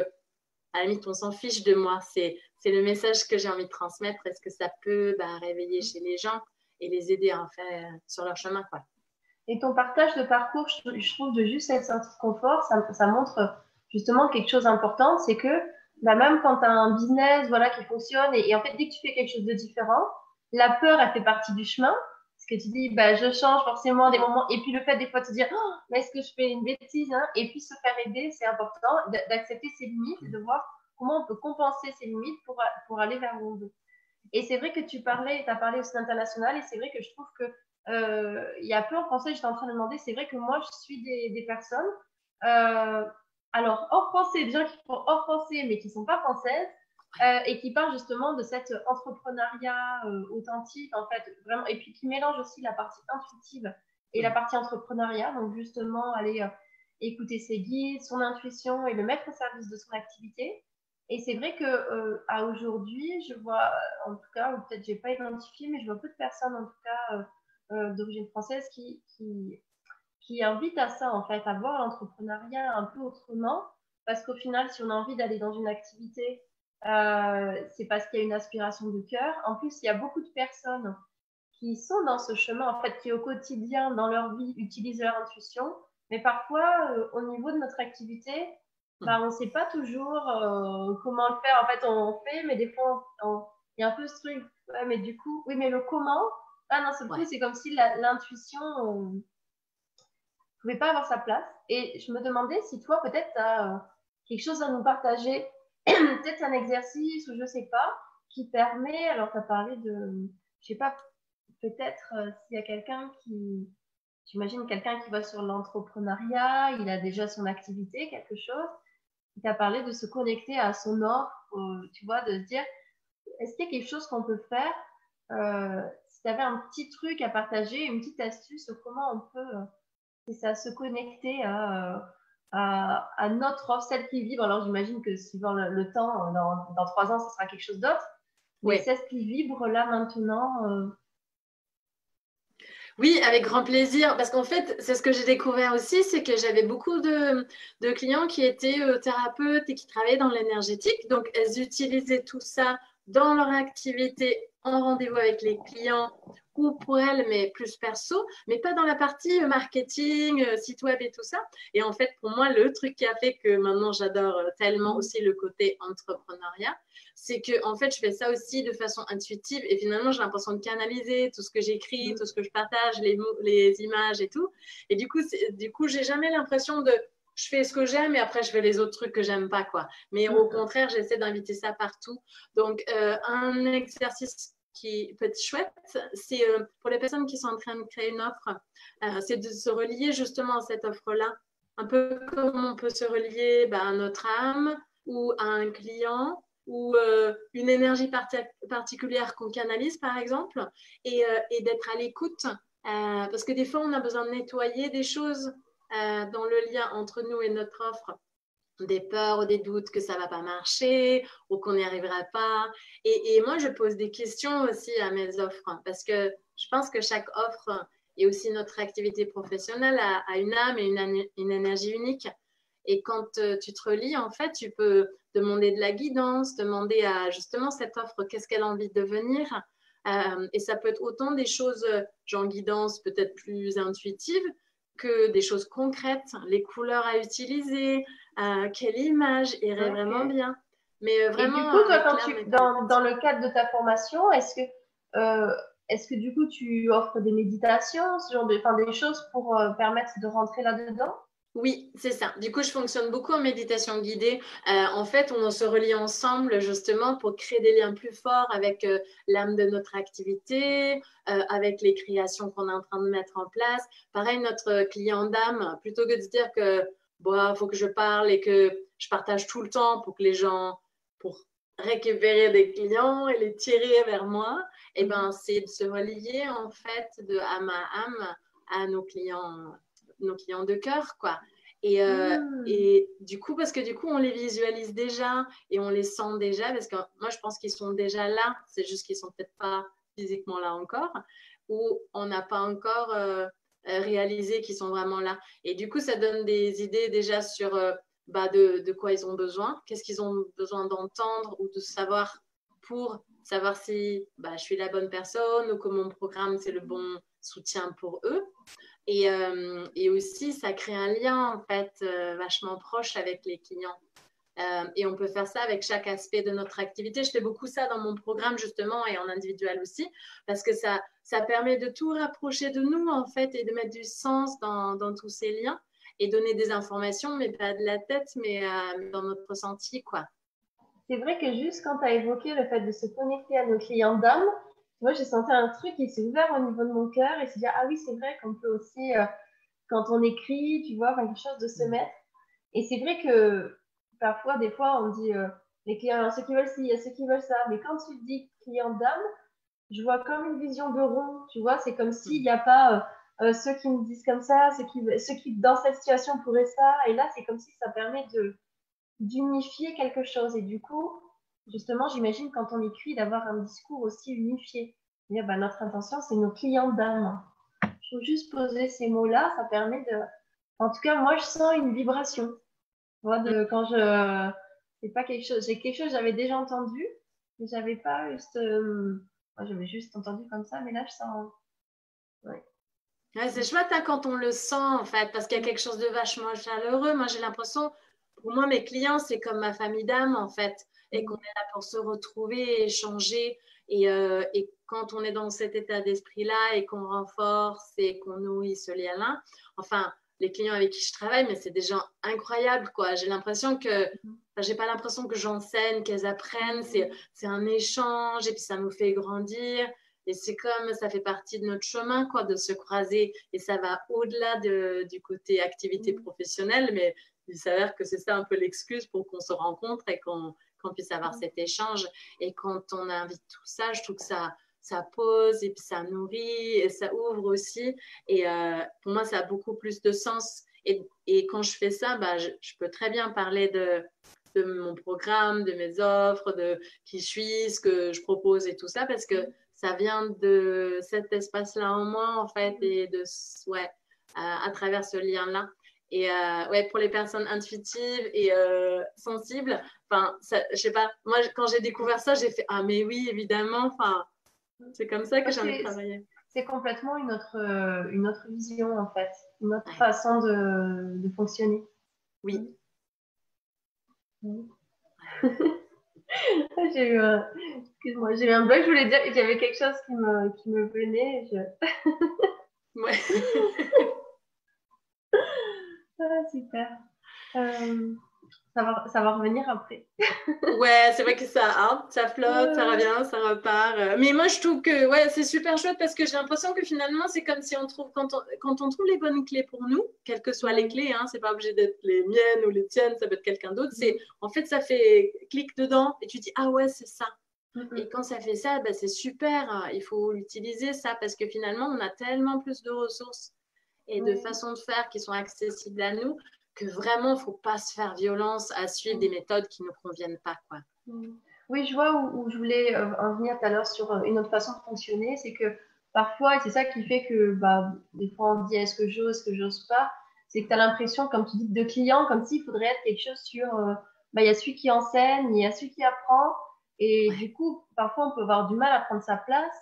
à la limite, on s'en fiche de moi. C'est, c'est le message que j'ai envie de transmettre. Est-ce que ça peut bah, réveiller chez les gens et les aider à en faire sur leur chemin quoi? Et ton partage de parcours, je, trouve de juste cette sortie de confort, ça, ça montre justement quelque chose d'important, c'est que bah, même quand tu as un business voilà, qui fonctionne, et, et, en fait, dès que tu fais quelque chose de différent, la peur, elle fait partie du chemin. Que tu dis, bah, je change forcément des moments. Et puis le fait des fois de te dire, oh, est-ce que je fais une bêtise hein? Et puis se faire aider, c'est important d'accepter ses limites et de voir comment on peut compenser ses limites pour, pour aller vers le veut. Et c'est vrai que tu parlais, tu as parlé aussi d'international, et c'est vrai que je trouve que euh, il y a peu en français, j'étais en train de demander, c'est vrai que moi, je suis des, des personnes, euh, alors hors français, des gens qui font hors français, mais qui ne sont pas françaises, euh, et qui parlent justement de cet entrepreneuriat authentique, en fait, vraiment, et puis qui mélange aussi la partie intuitive et la mm. partie entrepreneuriat, donc justement aller écouter ses guides, son intuition et le mettre au service de son activité. Et c'est vrai que euh, à aujourd'hui, je vois, en tout cas, ou peut-être j'ai pas identifié, mais je vois peu de personnes, en tout cas, euh, euh, d'origine française, qui, qui, qui, invitent à ça, en fait, à voir l'entrepreneuriat un peu autrement. Parce qu'au final, si on a envie d'aller dans une activité, c'est parce qu'il y a une aspiration de cœur. En plus, il y a beaucoup de personnes qui sont dans ce chemin, en fait, qui au quotidien, dans leur vie, utilisent leur intuition. Mais parfois, au niveau de notre activité, bah, on ne sait pas toujours euh, comment le faire. En fait, on fait, mais des fois, il y a un peu ce truc. mais du coup, oui, mais le comment, ah non, c'est c'est comme si l'intuition ne euh, pouvait pas avoir sa place. Et je me demandais si toi, peut-être, tu as euh, quelque chose à nous partager, peut-être un exercice ou je sais pas, qui permet, alors tu as parlé de, je sais pas, peut-être s'il y a quelqu'un qui, j'imagine quelqu'un qui va sur l'entrepreneuriat, il a déjà son activité, quelque chose tu as parlé de se connecter à son offre, tu vois, de se dire, est-ce qu'il y a quelque chose qu'on peut faire euh, Si tu avais un petit truc à partager, une petite astuce sur comment on peut euh, ça, se connecter à, à, notre offre, celle qui vibre. Alors j'imagine que suivant le, temps, dans, dans, trois ans, ce sera quelque chose d'autre. Mais oui. celle qui vibre là maintenant, euh, oui, avec grand plaisir. Parce qu'en fait, c'est ce que j'ai découvert aussi, c'est que j'avais beaucoup de, clients qui étaient euh, thérapeutes et qui travaillaient dans l'énergétique. Donc, elles utilisaient tout ça dans leur activité en rendez-vous avec les clients ou pour elles, mais plus perso, mais pas dans la partie euh, marketing, euh, site web et tout ça. Et en fait, pour moi, le truc qui a fait que maintenant j'adore tellement aussi le côté entrepreneuriat, c'est que en fait, je fais ça aussi de façon intuitive et finalement, j'ai l'impression de canaliser tout ce que j'écris, mm. tout ce que je partage, les, les images et tout. Et du coup, du coup, j'ai jamais l'impression de je fais ce que j'aime et après je fais les autres trucs que j'aime pas quoi. Mais au contraire, j'essaie d'inviter ça partout. Donc euh, un exercice qui peut être chouette, c'est euh, pour les personnes qui sont en train de créer une offre, euh, c'est de se relier justement à cette offre-là, un peu comme on peut se relier bah, à notre âme ou à un client ou une énergie particulière qu'on canalise, par exemple, et, et d'être à l'écoute. Parce que des fois, on a besoin de nettoyer des choses dans le lien entre nous et notre offre. Des peurs ou des doutes que ça va pas marcher ou qu'on n'y arrivera pas. Et, moi, je pose des questions aussi à mes offres parce que je pense que chaque offre et aussi notre activité professionnelle a, une âme et une, une énergie unique. Et quand tu te relis, en fait, tu peux demander de la guidance, demander à justement cette offre qu'est-ce qu'elle a envie de devenir. Euh, et ça peut être autant des choses, genre guidance peut-être plus intuitive, que des choses concrètes, les couleurs à utiliser, euh, quelle image irait vraiment bien. Mais vraiment. Et du coup, toi, tu, dans, dans, le cadre de ta formation, est-ce que, euh, est-ce que du coup, tu offres des méditations, ce genre de, des choses pour permettre de rentrer là-dedans? Oui, c'est ça. Du coup, je fonctionne beaucoup en méditation guidée. Euh, en fait, on se relie ensemble justement pour créer des liens plus forts avec euh, l'âme de notre activité, euh, avec les créations qu'on est en train de mettre en place. Pareil, notre client d'âme, plutôt que de dire que il faut que je parle et que je partage tout le temps pour que les gens, pour récupérer des clients et les tirer vers moi, eh ben, c'est de se relier en fait de âme à âme à nos clients nos clients de cœur, quoi. Et, euh, mmh. et, du coup, parce que du coup, on les visualise déjà et on les sent déjà, parce que moi, je pense qu'ils sont déjà là, c'est juste qu'ils sont peut-être pas physiquement là encore, ou on n'a pas encore euh, réalisé qu'ils sont vraiment là. Et du coup, ça donne des idées déjà sur euh, bah, de, de, quoi ils ont besoin, qu'est-ce qu'ils ont besoin d'entendre ou de savoir pour savoir si bah, je suis la bonne personne ou que mon programme, c'est le bon soutien pour eux. Et, euh, et, aussi, ça crée un lien en fait euh, vachement proche avec les clients. Euh, et on peut faire ça avec chaque aspect de notre activité. Je fais beaucoup ça dans mon programme justement et en individuel aussi parce que ça, ça permet de tout rapprocher de nous en fait et de mettre du sens dans, tous ces liens et donner des informations, mais pas de la tête, mais dans notre ressenti quoi. C'est vrai que juste quand tu as évoqué le fait de se connecter à nos clients d'âme, moi j'ai senti un truc qui s'est ouvert au niveau de mon cœur et se dire ah oui c'est vrai qu'on peut aussi euh, quand on écrit, tu vois, quelque chose de se mettre. Et c'est vrai que parfois, des fois, on dit euh, les clients, ceux qui veulent ci, il y a ceux qui veulent ça. Mais quand tu dis client d'âme, je vois comme une vision de rond, tu vois. C'est comme s'il n'y a pas euh, euh, ceux qui me disent comme ça, ceux qui, ceux qui, dans cette situation, pourraient ça. Et là, c'est comme si ça permet de d'unifier quelque chose. Et du coup, justement, j'imagine quand on écrit, d'avoir un discours aussi unifié. bah, notre intention, c'est nos clients d'âme. Je faut juste poser ces mots-là, ça permet de... En tout cas, moi, je sens une vibration. Quand je. C'est pas quelque chose. J'ai quelque chose j'avais déjà entendu, mais j'avais pas juste. Euh, moi, j'avais juste entendu comme ça, mais là, je sens. Ouais. c'est chouette hein, quand on le sent, en fait, parce qu'il y a quelque chose de vachement chaleureux. Moi, j'ai l'impression, pour moi, mes clients, c'est comme ma famille d'âme, en fait, et qu'on est là pour se retrouver, échanger. Et, euh, et quand on est dans cet état d'esprit-là et qu'on renforce et qu'on nourrit ce lien-là, enfin, les clients avec qui je travaille, mais c'est des gens incroyables, quoi. J'ai l'impression que, mhm. j'ai pas l'impression que j'enseigne, qu'elles apprennent. C'est un échange et puis ça nous fait grandir. Et c'est comme ça fait partie de notre chemin, quoi, de se croiser. Et ça va au-delà de, du côté activité mhm. professionnelle, mais il s'avère que c'est ça un peu l'excuse pour qu'on se rencontre et qu'on puisse avoir mhm. cet échange. Et quand on invite tout ça, je trouve que ça, ça pose et puis ça nourrit et ça ouvre aussi. Et euh, pour moi, ça a beaucoup plus de sens. Et, et quand je fais ça, bah, je, peux très bien parler de, de, mon programme, de mes offres, de qui je suis, ce que je propose et tout ça, parce que ça vient de cet espace-là en moi, en fait, et de, ouais, à, travers ce lien-là. Et euh, ouais, pour les personnes intuitives et euh, sensibles, enfin, je sais pas, moi, quand j'ai découvert ça, j'ai fait Ah, mais oui, évidemment, enfin, c'est comme ça que j'ai envie de travailler. C'est complètement une autre, euh, une autre vision, en fait, une autre façon de, de, fonctionner. Oui. (laughs) j'ai eu, un... Excuse-moi, j'ai eu un bug, je voulais dire qu'il y avait quelque chose qui me, qui me venait. Je... ouais. (laughs) ah, super. Euh ça va, ça va revenir après. (laughs) ouais, c'est vrai que ça, hein, ça flotte, ça revient, ça repart. Euh. Mais moi, je trouve que ouais, c'est super chouette parce que j'ai l'impression que finalement, c'est comme si on trouve, quand on, quand on trouve les bonnes clés pour nous, quelles que soient les clés, hein, c'est pas obligé d'être les miennes ou les tiennes, ça peut être quelqu'un d'autre, c'est en fait, ça fait clic dedans et tu dis, ah ouais, c'est ça. Et quand ça fait ça, bah, c'est super, hein, il faut l'utiliser ça parce que finalement, on a tellement plus de ressources et de façons de faire qui sont accessibles à nous que vraiment, il ne faut pas se faire violence à suivre des méthodes qui ne conviennent pas. Quoi. Oui, je vois où, je voulais euh, en venir tout à l'heure sur euh, une autre façon de fonctionner. C'est que parfois, et c'est ça qui fait que bah, des fois on dit est-ce que j'ose, est-ce que j'ose pas, c'est que tu as l'impression, comme tu dis, de client, comme s'il faudrait être quelque chose sur euh, bah, il y a celui qui enseigne, il y a celui qui apprend. Et du coup, parfois, on peut avoir du mal à prendre sa place.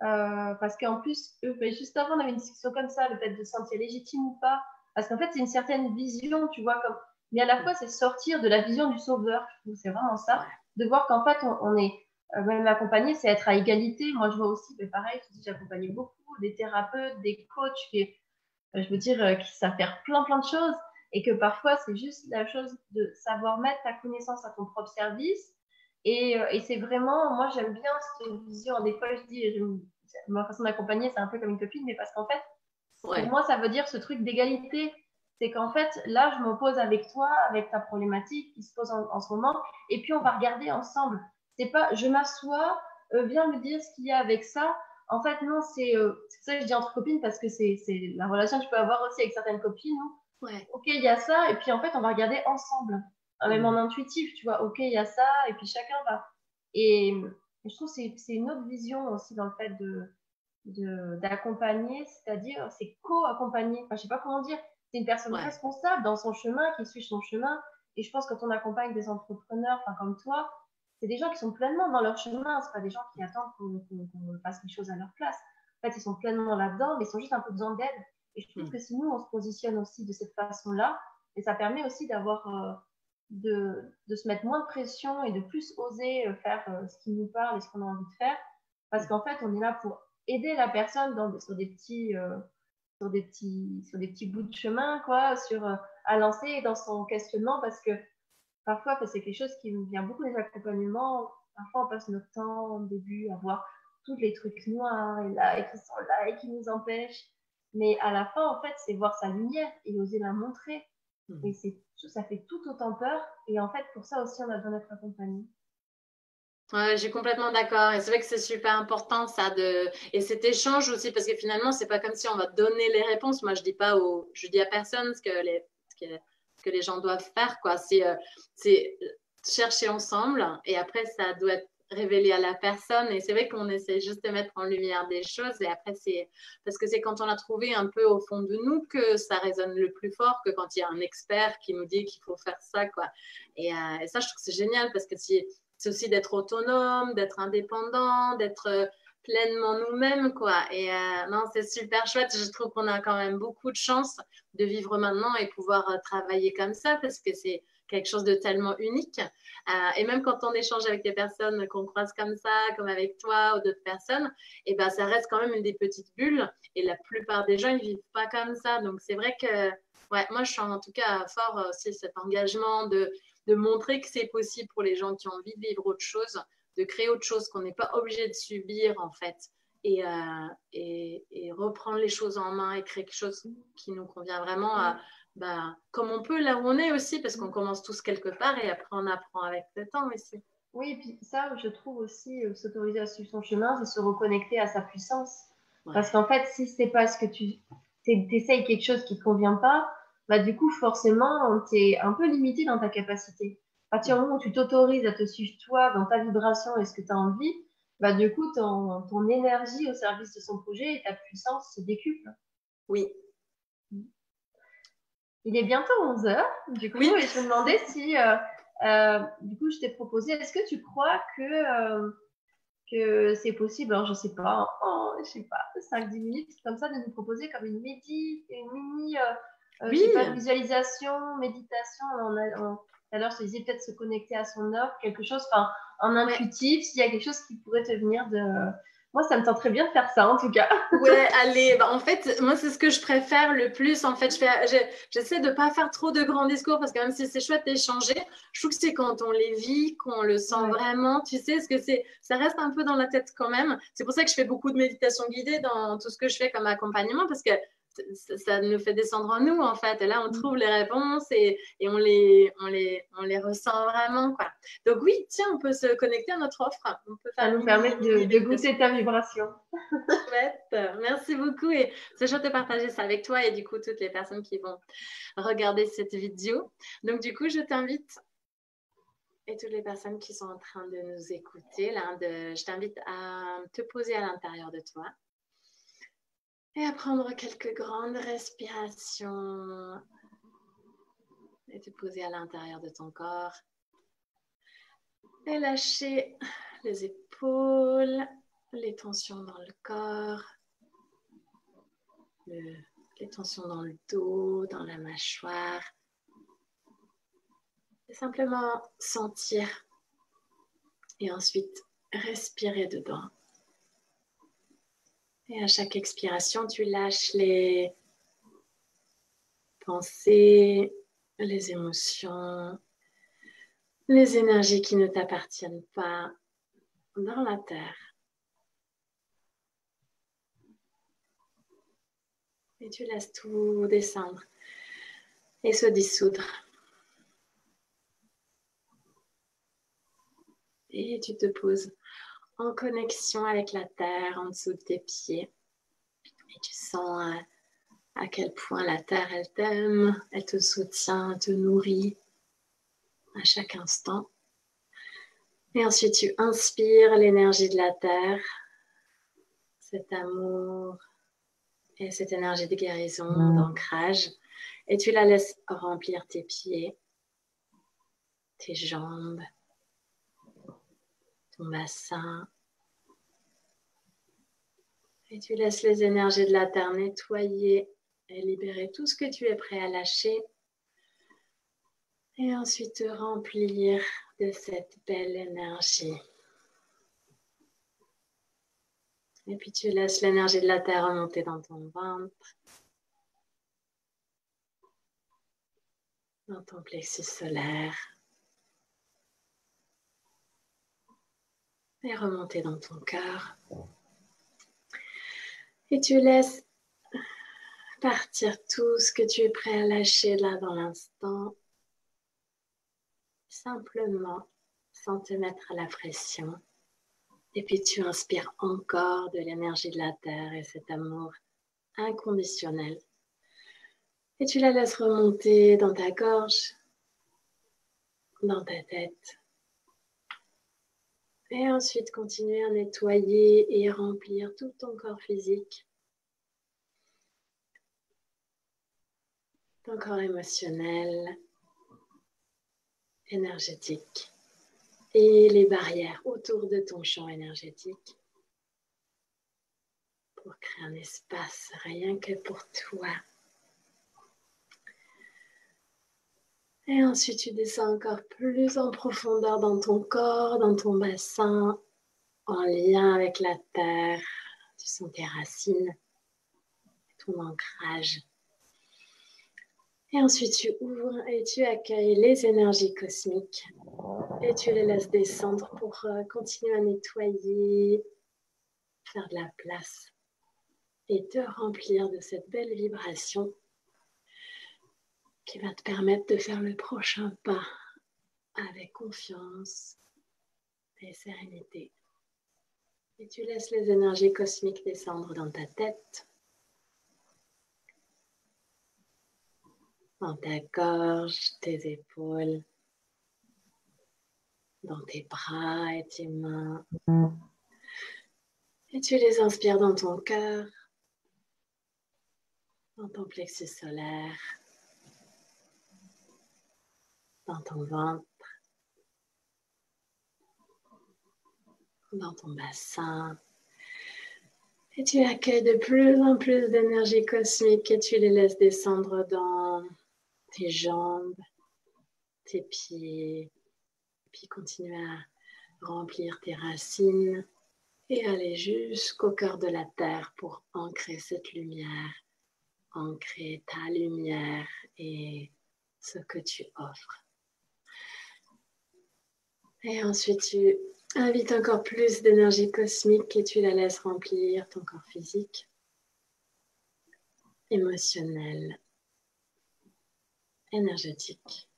Parce qu'en plus, juste avant, on avait une discussion comme ça, le fait de se sentir légitime ou pas. Parce qu'en fait, c'est une certaine vision, tu vois, comme... mais à la fois, c'est sortir de la vision du sauveur. C'est vraiment ça. De voir qu'en fait, on, est euh, même accompagné, c'est être à égalité. Moi, je vois aussi, mais pareil, j'ai accompagné beaucoup des thérapeutes, des coachs qui, euh, je veux dire, euh, qui savent faire plein, plein de choses. Et que parfois, c'est juste la chose de savoir mettre ta connaissance à ton propre service. Et, et c'est vraiment, moi, j'aime bien cette vision. Des fois, je dis, ma façon d'accompagner, c'est un peu comme une copine, mais parce qu'en fait, pour moi, ça veut dire ce truc d'égalité. C'est qu'en fait, là, je m'oppose avec toi, avec ta problématique qui se pose en, ce moment, et puis on va regarder ensemble. C'est pas, je m'assois, euh, viens me dire ce qu'il y a avec ça. En fait, non, c'est euh, ça que je dis entre copines parce que c'est la relation que je peux avoir aussi avec certaines copines. Ouais. Ok, il y a ça, et puis en fait, on va regarder ensemble, même en intuitif, tu vois. Ok, il y a ça, et puis chacun va. Et je trouve que c'est une autre vision aussi dans le fait de, d'accompagner, c'est-à-dire c'est co-accompagner. Enfin, je sais pas comment dire. C'est une personne responsable dans son chemin, qui suit son chemin. Et je pense que quand on accompagne des entrepreneurs, enfin comme toi, c'est des gens qui sont pleinement dans leur chemin. C'est pas des gens qui attendent qu'on fasse les choses à leur place. En fait, ils sont pleinement là-dedans, mais ils ont juste un peu besoin d'aide. Et je trouve mm. que si nous on se positionne aussi de cette façon-là, et ça permet aussi d'avoir euh, de, de, se mettre moins de pression et de plus oser euh, faire euh, ce qui nous parle et ce qu'on a envie de faire. Parce qu'en fait, on est là pour aider la personne dans, sur, des petits, euh, sur, des petits, sur des petits bouts de chemin, quoi, sur, à lancer dans son questionnement. Parce que parfois, c'est quelque chose qui nous vient beaucoup des accompagnements. Parfois, on passe notre temps au début à voir tous les trucs noirs et là, et qui sont là et qui nous empêchent. Mais à la fin, en fait, c'est voir sa lumière et oser la montrer. Mmh. Et c'est ça fait tout autant peur. Et en fait, pour ça aussi, on a besoin d'être accompagné. Ouais, j'ai complètement d'accord. Et c'est vrai que c'est super important ça de et cet échange aussi parce que finalement c'est pas comme si on va donner les réponses. Moi je dis pas au, je dis à personne ce que les ce que, les gens doivent faire quoi. C'est euh, c'est chercher ensemble et après ça doit être révéler à la personne. Et c'est vrai qu'on essaie juste de mettre en lumière des choses. Et après, c'est parce que c'est quand on a trouvé un peu au fond de nous que ça résonne le plus fort que quand il y a un expert qui nous dit qu'il faut faire ça. Quoi. Et, euh, ça, je trouve que c'est génial parce que c'est aussi d'être autonome, d'être indépendant, d'être euh, pleinement nous-mêmes. quoi. Et euh, non, c'est super chouette. Je trouve qu'on a quand même beaucoup de chance de vivre maintenant et pouvoir travailler comme ça parce que c'est quelque chose de tellement unique. Euh, et même quand on échange avec des personnes qu'on croise comme ça, comme avec toi ou d'autres personnes, et eh ben, ça reste quand même une des petites bulles. Et la plupart des gens, ils vivent pas comme ça. Donc, c'est vrai que, ouais, moi, je suis en tout cas fort aussi cet engagement de, de montrer que c'est possible pour les gens qui ont envie de vivre autre chose, de créer autre chose qu'on n'est pas obligé de subir, en fait. Et, euh, et, reprendre les choses en main et créer quelque chose qui nous convient vraiment à, bah, comme on peut là où on est aussi, parce qu'on mm. commence tous quelque part et après on apprend avec le temps aussi. Oui, et puis ça, je trouve aussi euh, s'autoriser à suivre son chemin, c'est se reconnecter à sa puissance. Parce qu'en fait, si c'est parce que tu essayes quelque chose qui ne te convient pas, bah, du coup, forcément, tu es un peu limité dans ta capacité. À partir du moment où tu t'autorises à te suivre toi dans ta vibration et ce que tu as envie, bah, du coup, ton, ton énergie au service de son projet et ta puissance se décuple. Oui, il est bientôt 11h. Du coup, je me demandais si, euh, euh, du coup, je t'ai proposé, est-ce que tu crois que, euh, que c'est possible, alors je sais pas, en, je sais pas, 5-10 minutes, comme ça, de nous proposer comme une, médi, une mini visualisation, méditation. alors, je te disais peut-être se connecter à son offre, quelque chose, enfin, en intuitif, s'il y a quelque chose qui pourrait te venir de moi, ça me tente très bien de faire ça, en tout cas. (laughs) ouais, allez. Bah, en fait, moi, c'est ce que je préfère le plus. En fait, j'essaie de ne pas faire trop de grands discours parce que même si c'est chouette d'échanger, je trouve que c'est quand on les vit, qu'on le sent vraiment. Tu sais, ce que c'est, ça reste un peu dans la tête quand même. C'est pour ça que je fais beaucoup de méditation guidée dans tout ce que je fais comme accompagnement parce que ça nous fait descendre en nous, en fait. Et là, on mm. trouve les réponses et, et on, les, on, les, on les ressent vraiment. Quoi. Donc oui, tiens, on peut se connecter à notre offre. On peut faire ça nous permet de, de, goûter ta vibration. Merci beaucoup. Et c'est chouette de partager ça avec toi et du coup, toutes les personnes qui vont regarder cette vidéo. Donc du coup, je t'invite et toutes les personnes qui sont en train de nous écouter, là, de, je t'invite à te poser à l'intérieur de toi et à prendre quelques grandes respirations et te poser à l'intérieur de ton corps. Et lâcher les épaules, les tensions dans le corps, les tensions dans le dos, dans la mâchoire. Et simplement sentir et ensuite respirer dedans. Et à chaque expiration, tu lâches les pensées, les émotions, les énergies qui ne t'appartiennent pas dans la terre. Et tu laisses tout descendre et se dissoudre. Et tu te poses en connexion avec la terre en dessous de tes pieds. Et tu sens euh, à, quel point la terre, elle t'aime, elle te soutient, te nourrit à chaque instant. Et ensuite, tu inspires l'énergie de la terre, cet amour et cette énergie de guérison, mmh. d'ancrage. Et tu la laisses remplir tes pieds, tes jambes, bassin. Et tu laisses les énergies de la terre nettoyer et libérer tout ce que tu es prêt à lâcher. Et ensuite te remplir de cette belle énergie. Et puis tu laisses l'énergie de la terre remonter dans ton ventre, dans ton plexus solaire. Et remonter dans ton cœur. Et tu laisses partir tout ce que tu es prêt à lâcher là dans l'instant. Simplement, sans te mettre à la pression. Et puis tu inspires encore de l'énergie de la terre et cet amour inconditionnel. Et tu la laisses remonter dans ta gorge, dans ta tête. Et ensuite, continue à nettoyer et remplir tout ton corps physique, ton corps émotionnel, énergétique et les barrières autour de ton champ énergétique pour créer un espace rien que pour toi. Et ensuite, tu descends encore plus en profondeur dans ton corps, dans ton bassin, en lien avec la terre. Tu sens tes racines, ton ancrage. Et ensuite, tu ouvres et tu accueilles les énergies cosmiques et tu les laisses descendre pour euh, continuer à nettoyer, faire de la place et te remplir de cette belle vibration qui va te permettre de faire le prochain pas avec confiance et sérénité. Et tu laisses les énergies cosmiques descendre dans ta tête, dans ta gorge, tes épaules, dans tes bras et tes mains. Et tu les inspires dans ton cœur, dans ton plexus solaire, dans ton ventre, dans ton bassin. Et tu accueilles de plus en plus d'énergie cosmique et tu les laisses descendre dans tes jambes, tes pieds, puis continue à remplir tes racines et aller jusqu'au cœur de la terre pour ancrer cette lumière, ancrer ta lumière et ce que tu offres. Et ensuite, tu invites encore plus d'énergie cosmique et tu la laisses remplir ton corps physique, émotionnel, énergétique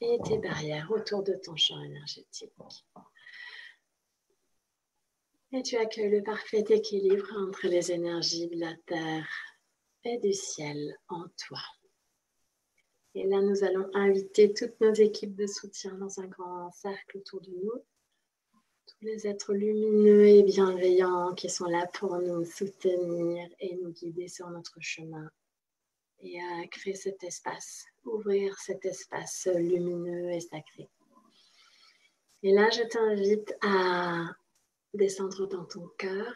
et tes barrières autour de ton champ énergétique. Et tu accueilles le parfait équilibre entre les énergies de la terre et du ciel en toi. Et là, nous allons inviter toutes nos équipes de soutien dans un grand cercle autour de nous. Tous les êtres lumineux et bienveillants qui sont là pour nous soutenir et nous guider sur notre chemin et à créer cet espace, ouvrir cet espace lumineux et sacré. Et là, je t'invite à descendre dans ton cœur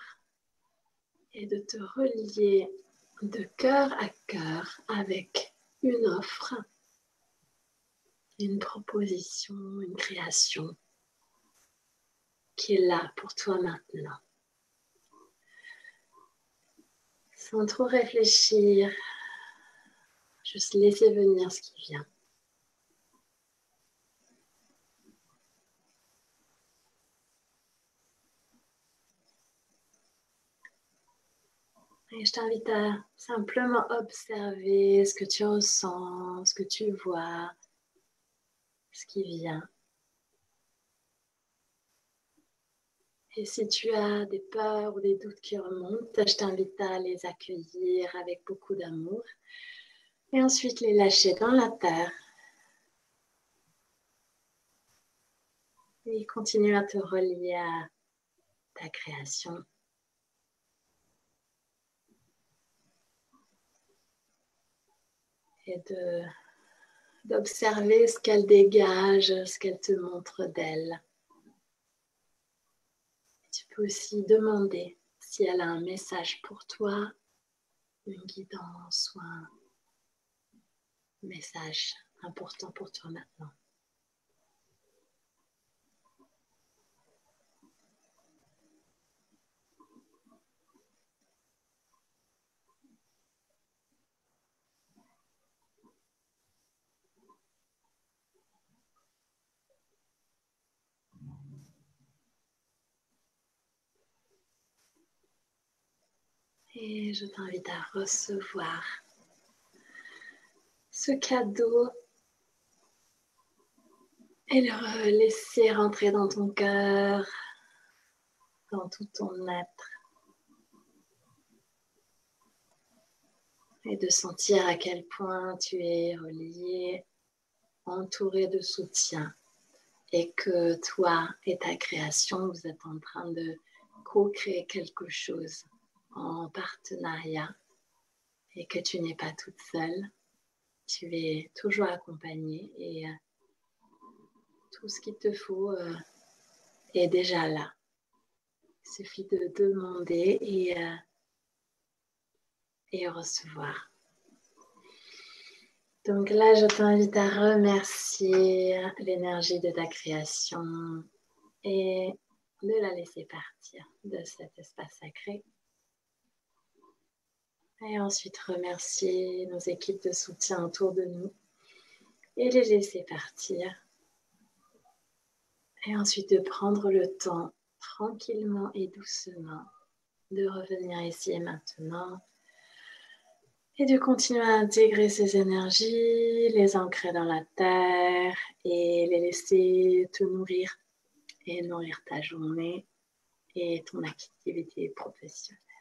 et de te relier de cœur à cœur avec une offre, une proposition, une création qui est là pour toi maintenant. Sans trop réfléchir, Juste laisser venir ce qui vient. Et je t'invite à simplement observer ce que tu ressens, ce que tu vois, ce qui vient. Et si tu as des peurs ou des doutes qui remontent, je t'invite à les accueillir avec beaucoup d'amour et ensuite les lâcher dans la terre. Et continue à te relier à ta création. Et de, d'observer ce qu'elle dégage, ce qu'elle te montre d'elle. Tu peux aussi demander si elle a un message pour toi, une guidance ou un message important pour toi maintenant Et je t'invite à recevoir ce cadeau et le laisser rentrer dans ton cœur, dans tout ton être. Et de sentir à quel point tu es relié, entouré de soutien et que toi et ta création, vous êtes en train de co-créer quelque chose en partenariat et que tu n'es pas toute seule. Tu es toujours accompagnée et euh, tout ce qu'il te faut euh, est déjà là. Il suffit de demander et, euh, et recevoir. Donc là, je t'invite à remercier l'énergie de ta création et de la laisser partir de cet espace sacré et ensuite remercier nos équipes de soutien autour de nous et les laisser partir. Et ensuite de prendre le temps tranquillement et doucement de revenir ici et maintenant et de continuer à intégrer ces énergies, les ancrer dans la terre et les laisser te nourrir et nourrir ta journée et ton activité professionnelle.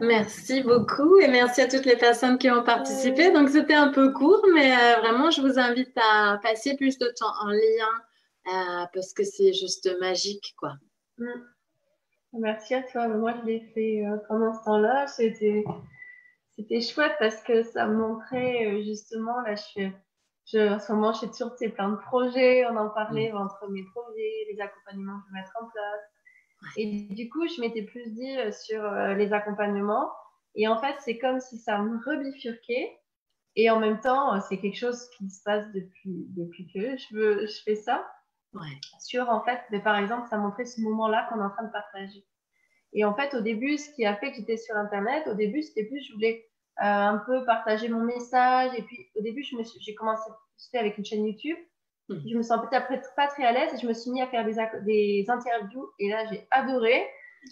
Merci beaucoup et merci à toutes les personnes qui ont participé. Donc c'était un peu court, mais euh, vraiment je vous invite à passer plus de temps en lien euh, parce que c'est juste magique, quoi. Mm. Merci à toi. Moi je l'ai fait euh, pendant ce temps-là. C'était c'était chouette parce que ça montrait justement là je suis je, en ce moment je suis toujours plein de projets. On en parlait mm. entre mes projets, les accompagnements que je vais mettre en place et du coup, je m'étais plus dit euh, sur euh, les accompagnements. Et en fait, c'est comme si ça me rebifurquait. Et en même temps, euh, c'est quelque chose qui se passe depuis, depuis que je, veux, je fais ça. Ouais. Sur, en fait, mais par exemple, ça montrait ce moment-là qu'on est en train de partager. Et en fait, au début, ce qui a fait que j'étais sur Internet, au début, c'était plus, je voulais un peu partager mon message. Et puis, au début, j'ai commencé avec une chaîne YouTube. Hmm. Je me sens peut-être pas très à l'aise et je me suis mis à faire des, des interviews et là j'ai adoré.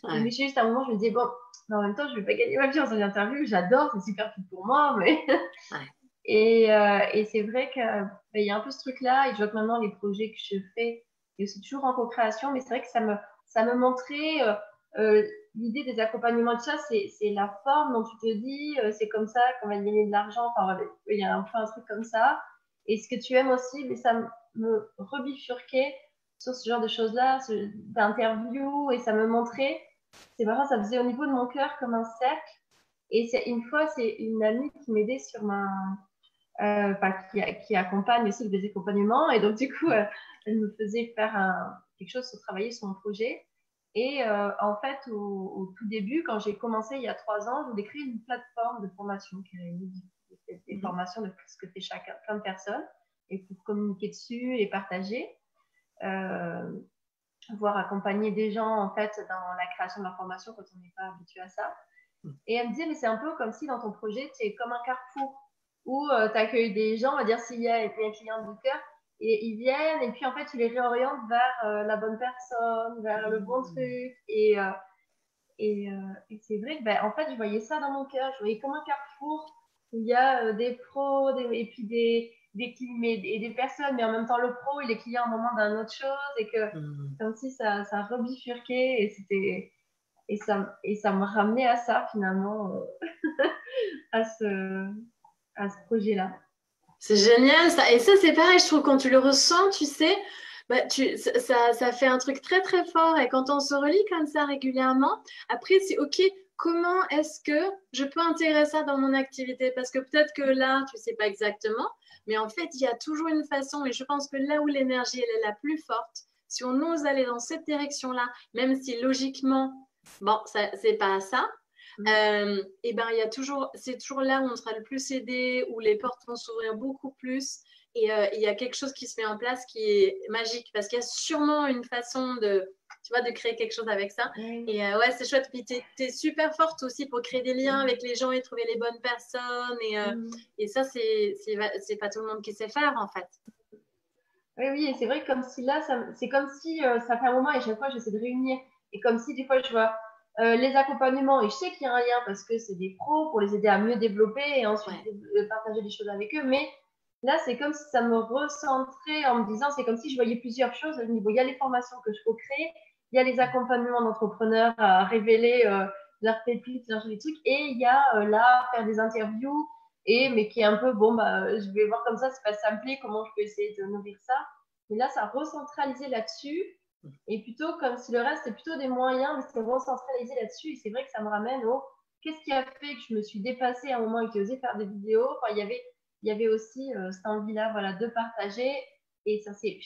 Mais juste à un moment, je me disais, bon, mais en même temps, je vais pas gagner ma vie en faisant des interviews, j'adore, c'est super cool pour moi. Mais... (laughs) et, euh, et c'est vrai qu'il ben, il y a un peu ce truc-là et je vois que maintenant les projets que je fais, c'est toujours en co-création, mais c'est vrai que ça me, ça me montrait euh, euh, l'idée des accompagnements de ça, c'est la forme dont tu te dis, c'est comme ça qu'on va gagner de l'argent. Enfin, il y a un peu un truc comme ça. Et ce que tu aimes aussi, mais ça me rebifurquait sur ce genre de choses-là, d'interviews, et ça me montrait, c'est marrant, ça faisait au niveau de mon cœur comme un cercle. Et c'est une fois, c'est une amie qui m'aidait sur ma. Euh, enfin, qui, qui, accompagne aussi des accompagnements. Et donc, du coup, euh, elle me faisait faire un, quelque chose sur travailler sur mon projet. Et euh, en fait, au, tout début, quand j'ai commencé il y a trois ans, je voulais créer une plateforme de formation qui réunit des mhm. formations de ce que fait chacun, plein de personnes et pour communiquer dessus et partager, euh, voire accompagner des gens en fait dans la création de leur formation quand on n'est pas habitué à ça. Hmm. Et elle me disait, mais c'est un peu comme si dans ton projet, tu es comme un carrefour où euh, tu accueilles des gens, on va dire s'il y a un client de cœur, et ils viennent, et puis en fait, tu les réorientes vers euh, la bonne personne, vers le bon hmm. truc. Et, et, c'est vrai que, ben, en fait, je voyais ça dans mon cœur, je voyais comme un carrefour où il y a des pros, et puis des, des et des personnes, mais en même temps le pro, il est client au moment d'un autre chose et que mm. comme si ça, ça rebifurquait et c'était et ça et ça me ramenait à ça finalement euh, (laughs) à ce à ce projet là. C'est génial ça et ça c'est pareil, je trouve quand tu le ressens, tu sais. Bah, tu, ça, ça fait un truc très très fort et quand on se relie comme ça régulièrement, après c'est ok comment est-ce que je peux intégrer ça dans mon activité? Parce que peut-être que là, tu ne sais pas exactement, mais en fait, il y a toujours une façon, et je pense que là où l'énergie est la plus forte, si on ose aller dans cette direction-là, même si logiquement, bon, c'est pas ça, mm. euh, et ben il y a toujours, c'est toujours là où on sera le plus aidé, où les portes vont s'ouvrir beaucoup plus, et euh, il y a quelque chose qui se met en place qui est magique, parce qu'il y a sûrement une façon de, tu vois, de créer quelque chose avec ça. Et euh, ouais, c'est chouette. Puis tu es, super forte aussi pour créer des liens mm. avec les gens et trouver les bonnes personnes. Et, mm. et ça, c'est pas tout le monde qui sait faire en fait. Oui, oui, et c'est vrai que comme si là, c'est comme si euh, ça fait un moment et chaque fois j'essaie de réunir. Et comme si des fois je vois euh, les accompagnements et je sais qu'il y a un lien parce que c'est des pros pour les aider à mieux développer et ensuite partager des choses avec eux. Mais là, c'est comme si ça me recentrait en me disant, c'est comme si je voyais plusieurs choses au niveau. Il y a les formations que je peux créer, il y a les accompagnements d'entrepreneurs à révéler euh, leurs pépites, leurs trucs, et il y a là faire des interviews et mais qui est un peu bon bah je vais voir comme ça c'est pas simple comment je peux essayer de nourrir ça mais là ça a recentralisé là-dessus et plutôt comme si le reste c'est plutôt des moyens mais c'est recentralisé là-dessus et c'est vrai que ça me ramène au qu'est-ce qui a fait que je me suis dépassée à un moment et que j'ai osé faire des vidéos? Enfin, il y avait il y avait aussi euh, cette envie là voilà de partager et ça s'est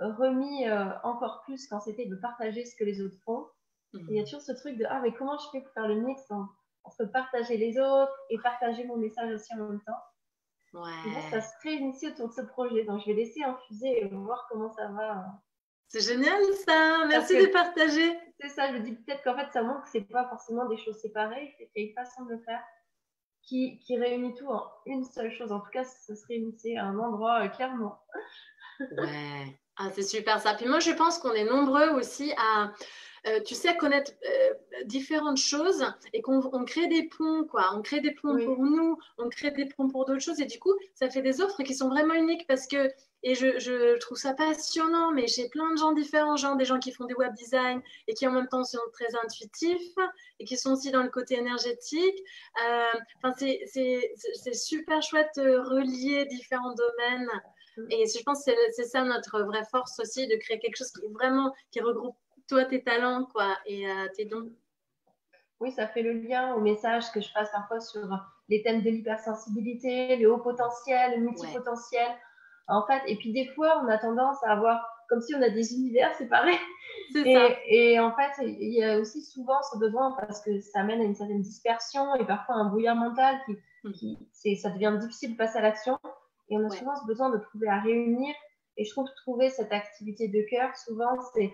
remis euh, encore plus quand c'était de partager ce que les autres font et il y a mmh. toujours ce truc de ah mais comment je fais pour faire le mix entre partager les autres et partager mon message aussi en même temps? Ouais. ça se réunit autour de ce projet. Donc, je vais laisser infuser et voir comment ça va. C'est génial ça. Merci de partager. C'est ça. Je dis peut-être qu'en fait, ça montre que c'est pas forcément des choses séparées. C'est une façon de le faire qui, qui, réunit tout en une seule chose. En tout cas, ça se réunissait à un endroit euh, clairement. ouais. Ah, c'est super ça. Puis moi, je pense qu'on est nombreux aussi à euh, tu sais, connaître euh, différentes choses et qu'on crée des ponts, quoi. On crée des ponts pour nous, on crée des ponts pour d'autres choses. Et du coup, ça fait des offres qui sont vraiment uniques parce que, et je, je trouve ça passionnant, mais j'ai plein de gens différents, genre des gens qui font des web design et qui en même temps sont très intuitifs et qui sont aussi dans le côté énergétique. Euh, enfin, c'est super chouette de relier différents domaines. Mm. Et je pense que c'est ça notre vraie force aussi, de créer quelque chose qui vraiment qui regroupe toi, tes talents, quoi, et euh, tes dons. Oui, ça fait le lien au message que je passe parfois sur les thèmes de l'hypersensibilité, le haut potentiel, le multipotentiel. En fait, et puis des fois, on a tendance à avoir comme si on a des univers séparés. Et, ça. et en fait, il y a aussi souvent ce besoin parce que ça amène à une certaine dispersion et parfois un brouillard mental qui, mm. qui ça devient difficile de passer à l'action. Et on a souvent ce besoin de trouver à réunir. Et je trouve trouver cette activité de cœur, souvent, c'est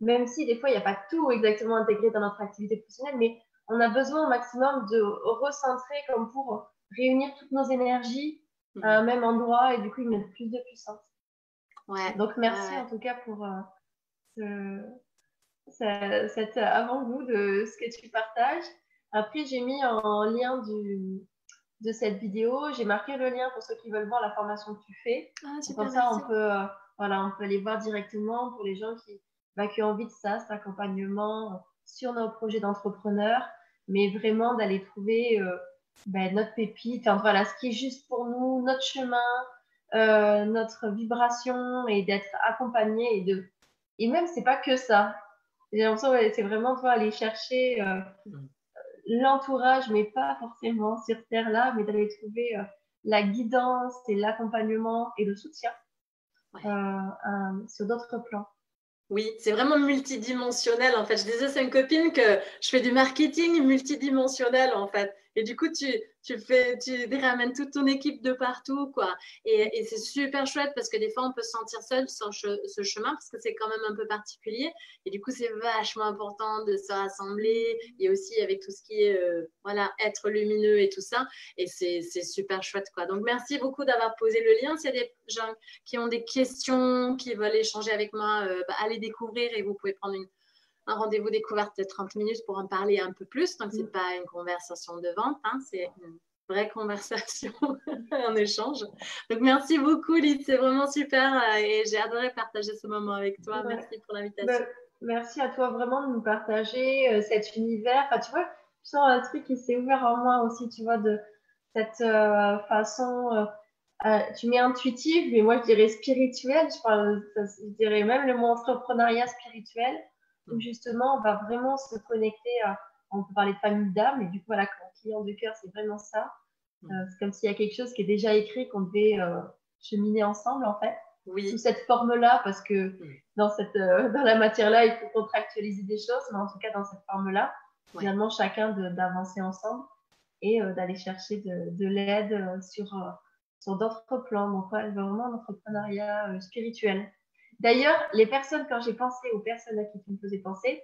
même si des fois il n'y a pas tout exactement intégré dans notre activité professionnelle, mais on a besoin au maximum de recentrer comme pour réunir toutes nos énergies à un mhm. même endroit et du coup, il met plus de puissance. Ouais. Donc, merci en tout cas pour euh, ce, cet avant-goût de ce que tu partages. Après, j'ai mis en lien du, de cette vidéo, j'ai marqué le lien pour ceux qui veulent voir la formation que tu fais. Ah, comme ça, on peut, euh, voilà, on peut aller voir directement pour les gens qui, bah, qui ont envie de ça, cet accompagnement sur nos projets d'entrepreneurs, mais vraiment d'aller trouver euh, bah, notre pépite, enfin, voilà, ce qui est juste pour nous, notre chemin, euh, notre vibration et d'être accompagné et de et même c'est pas que ça. J'ai l'impression que c'est vraiment toi aller chercher euh, mm. l'entourage, mais pas forcément sur terre là, mais d'aller trouver la guidance et l'accompagnement et le soutien sur d'autres plans. Oui, c'est vraiment multidimensionnel en fait. Je disais c'est une copine que je fais du marketing multidimensionnel en fait. Et du coup, tu, tu, fais, tu ramènes toute ton équipe de partout, quoi. Et, et c'est super chouette parce que des fois, on peut se sentir seul sur ce chemin parce que c'est quand même un peu particulier. Et du coup, c'est vachement important de se rassembler et aussi avec tout ce qui est, euh, voilà, être lumineux et tout ça. Et c'est super chouette, quoi. Donc, merci beaucoup d'avoir posé le lien. S'il y a des gens qui ont des questions, qui veulent échanger avec moi, euh, bah, allez découvrir et vous pouvez prendre une un rendez-vous découverte de 30 minutes pour en parler un peu plus. Donc, ce n'est mm. pas une conversation de vente, hein, c'est une vraie (laughs) conversation, (laughs) en échange. Donc, merci beaucoup, Lyd. C'est vraiment super euh, et j'ai adoré partager ce moment avec toi. Merci pour l'invitation. Merci à toi vraiment de nous partager euh, cet univers. Enfin, tu vois, je sens un truc qui s'est ouvert en moi aussi, tu vois, de cette euh, façon. tu mets intuitive, mais moi je dirais spirituelle. Je, je dirais même le mot entrepreneuriat spirituel où justement on va vraiment se connecter à on peut parler de famille d'âme, et du coup, voilà, client de cœur, c'est vraiment ça. Mm. Euh, c'est comme s'il y a quelque chose qui est déjà écrit, qu'on devait euh, cheminer ensemble, en fait. Oui. Sous cette forme-là, parce que dans, cette, dans la matière-là, il faut contractualiser des choses, mais en tout cas, dans cette forme-là, finalement, chacun d'avancer ensemble et d'aller chercher de, de l'aide sur, sur d'autres plans. Donc, ouais, vraiment l'entrepreneuriat spirituel. D'ailleurs, les personnes, quand j'ai pensé aux personnes à qui tu me faisais penser,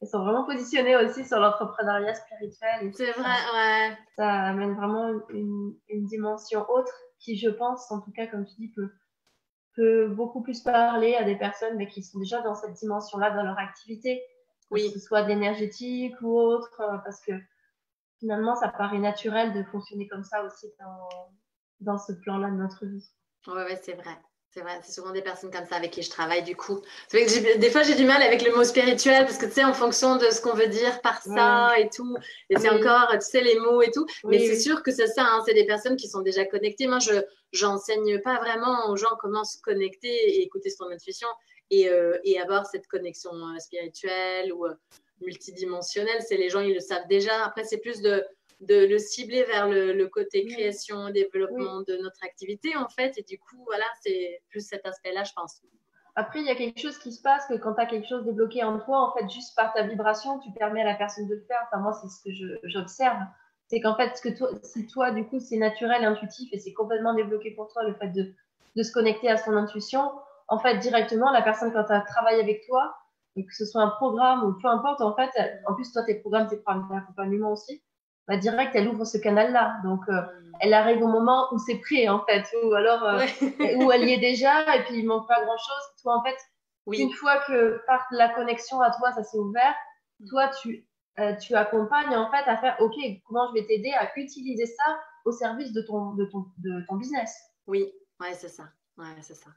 elles sont vraiment positionnées aussi sur l'entrepreneuriat spirituel. C'est vrai, ouais. Ça amène vraiment une, dimension autre qui, je pense, en tout cas, comme tu dis, peut, peut beaucoup plus parler à des personnes mais qui sont déjà dans cette dimension-là dans leur activité. Oui. Que ce soit d'énergétique ou autre, euh, parce que finalement, ça paraît naturel de fonctionner comme ça aussi dans, dans ce plan-là de notre vie. Oui, ouais, c'est vrai. C'est vrai, c'est souvent des personnes comme ça avec qui je travaille du coup. des fois, j'ai du mal avec le mot spirituel parce que tu sais, en fonction de ce qu'on veut dire par ça et tout, et c'est encore, tu sais, les mots et tout. Mais c'est sûr que c'est ça, hein, c'est des personnes qui sont déjà connectées. Moi, je n'enseigne pas vraiment aux gens comment se connecter et écouter son intuition et, euh, et avoir cette connexion euh, spirituelle ou euh, multidimensionnelle. C'est les gens, ils le savent déjà. Après, c'est plus de de le cibler vers le, côté création, développement de notre activité, en fait. Et du coup, voilà, c'est plus cet aspect-là, je pense. Après, il y a quelque chose qui se passe que quand tu as quelque chose débloqué en toi, en fait, juste par ta vibration, tu permets à la personne de le faire. Enfin, moi, c'est ce que j'observe. C'est qu'en fait, ce que toi, si toi, du coup, c'est naturel, intuitif et c'est complètement débloqué pour toi, le fait de, de se connecter à son intuition, en fait, directement, la personne, quand elle travaille avec toi, que ce soit un programme ou peu importe, en fait, en plus, toi, tes programmes, tes programmes d'accompagnement aussi, bah, direct, elle ouvre ce canal-là. Donc, euh, mm. elle arrive au moment où c'est prêt, en fait, ou alors euh, (laughs) où elle y est déjà, et puis il manque pas grand-chose. Toi, en fait, une fois que par la connexion à toi, ça s'est ouvert, mm. toi, tu, euh, tu accompagnes, en fait, à faire, OK, comment je vais t'aider à utiliser ça au service de ton, de ton, de ton business? Oui, ouais, c'est ça. Ouais, c'est ça.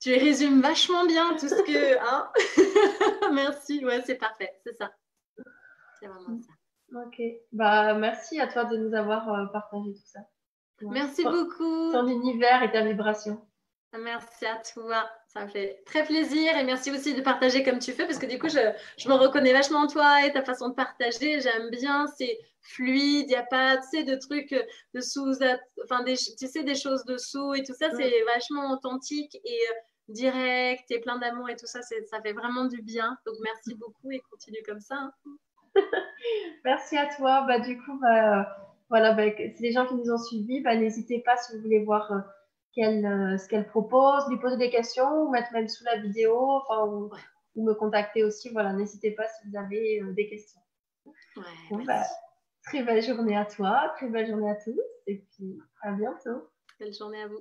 Tu résumes vachement bien tout ce que. Hein (laughs) Merci, ouais, c'est parfait, c'est ça. C'est vraiment ça. Ok. Bah, merci à toi de nous avoir euh, partagé tout ça. Merci beaucoup. Ton univers et ta vibration. Merci à toi. Ça me fait très plaisir et merci aussi de partager comme tu fais parce que du coup, je, je me reconnais vachement en toi et ta façon de partager. J'aime bien, c'est fluide, il n'y a pas tu sais, de trucs de sous, enfin, des, tu sais, des choses dessous et tout ça. C'est vachement authentique et euh, direct et plein d'amour et tout ça. Ça fait vraiment du bien. Donc, merci beaucoup et continue comme ça. (laughs) Merci à toi. Bah, du coup, bah, voilà, bah, c'est les gens qui nous ont suivis. Bah, n'hésitez pas si vous voulez voir euh, euh, ce qu'elle propose, lui poser des questions ou mettre même sous la vidéo, enfin, ou, me contacter aussi. Voilà, n'hésitez pas si vous avez euh, des questions. Bah, très belle journée à toi, très belle journée à tous et puis à bientôt. Belle journée à vous.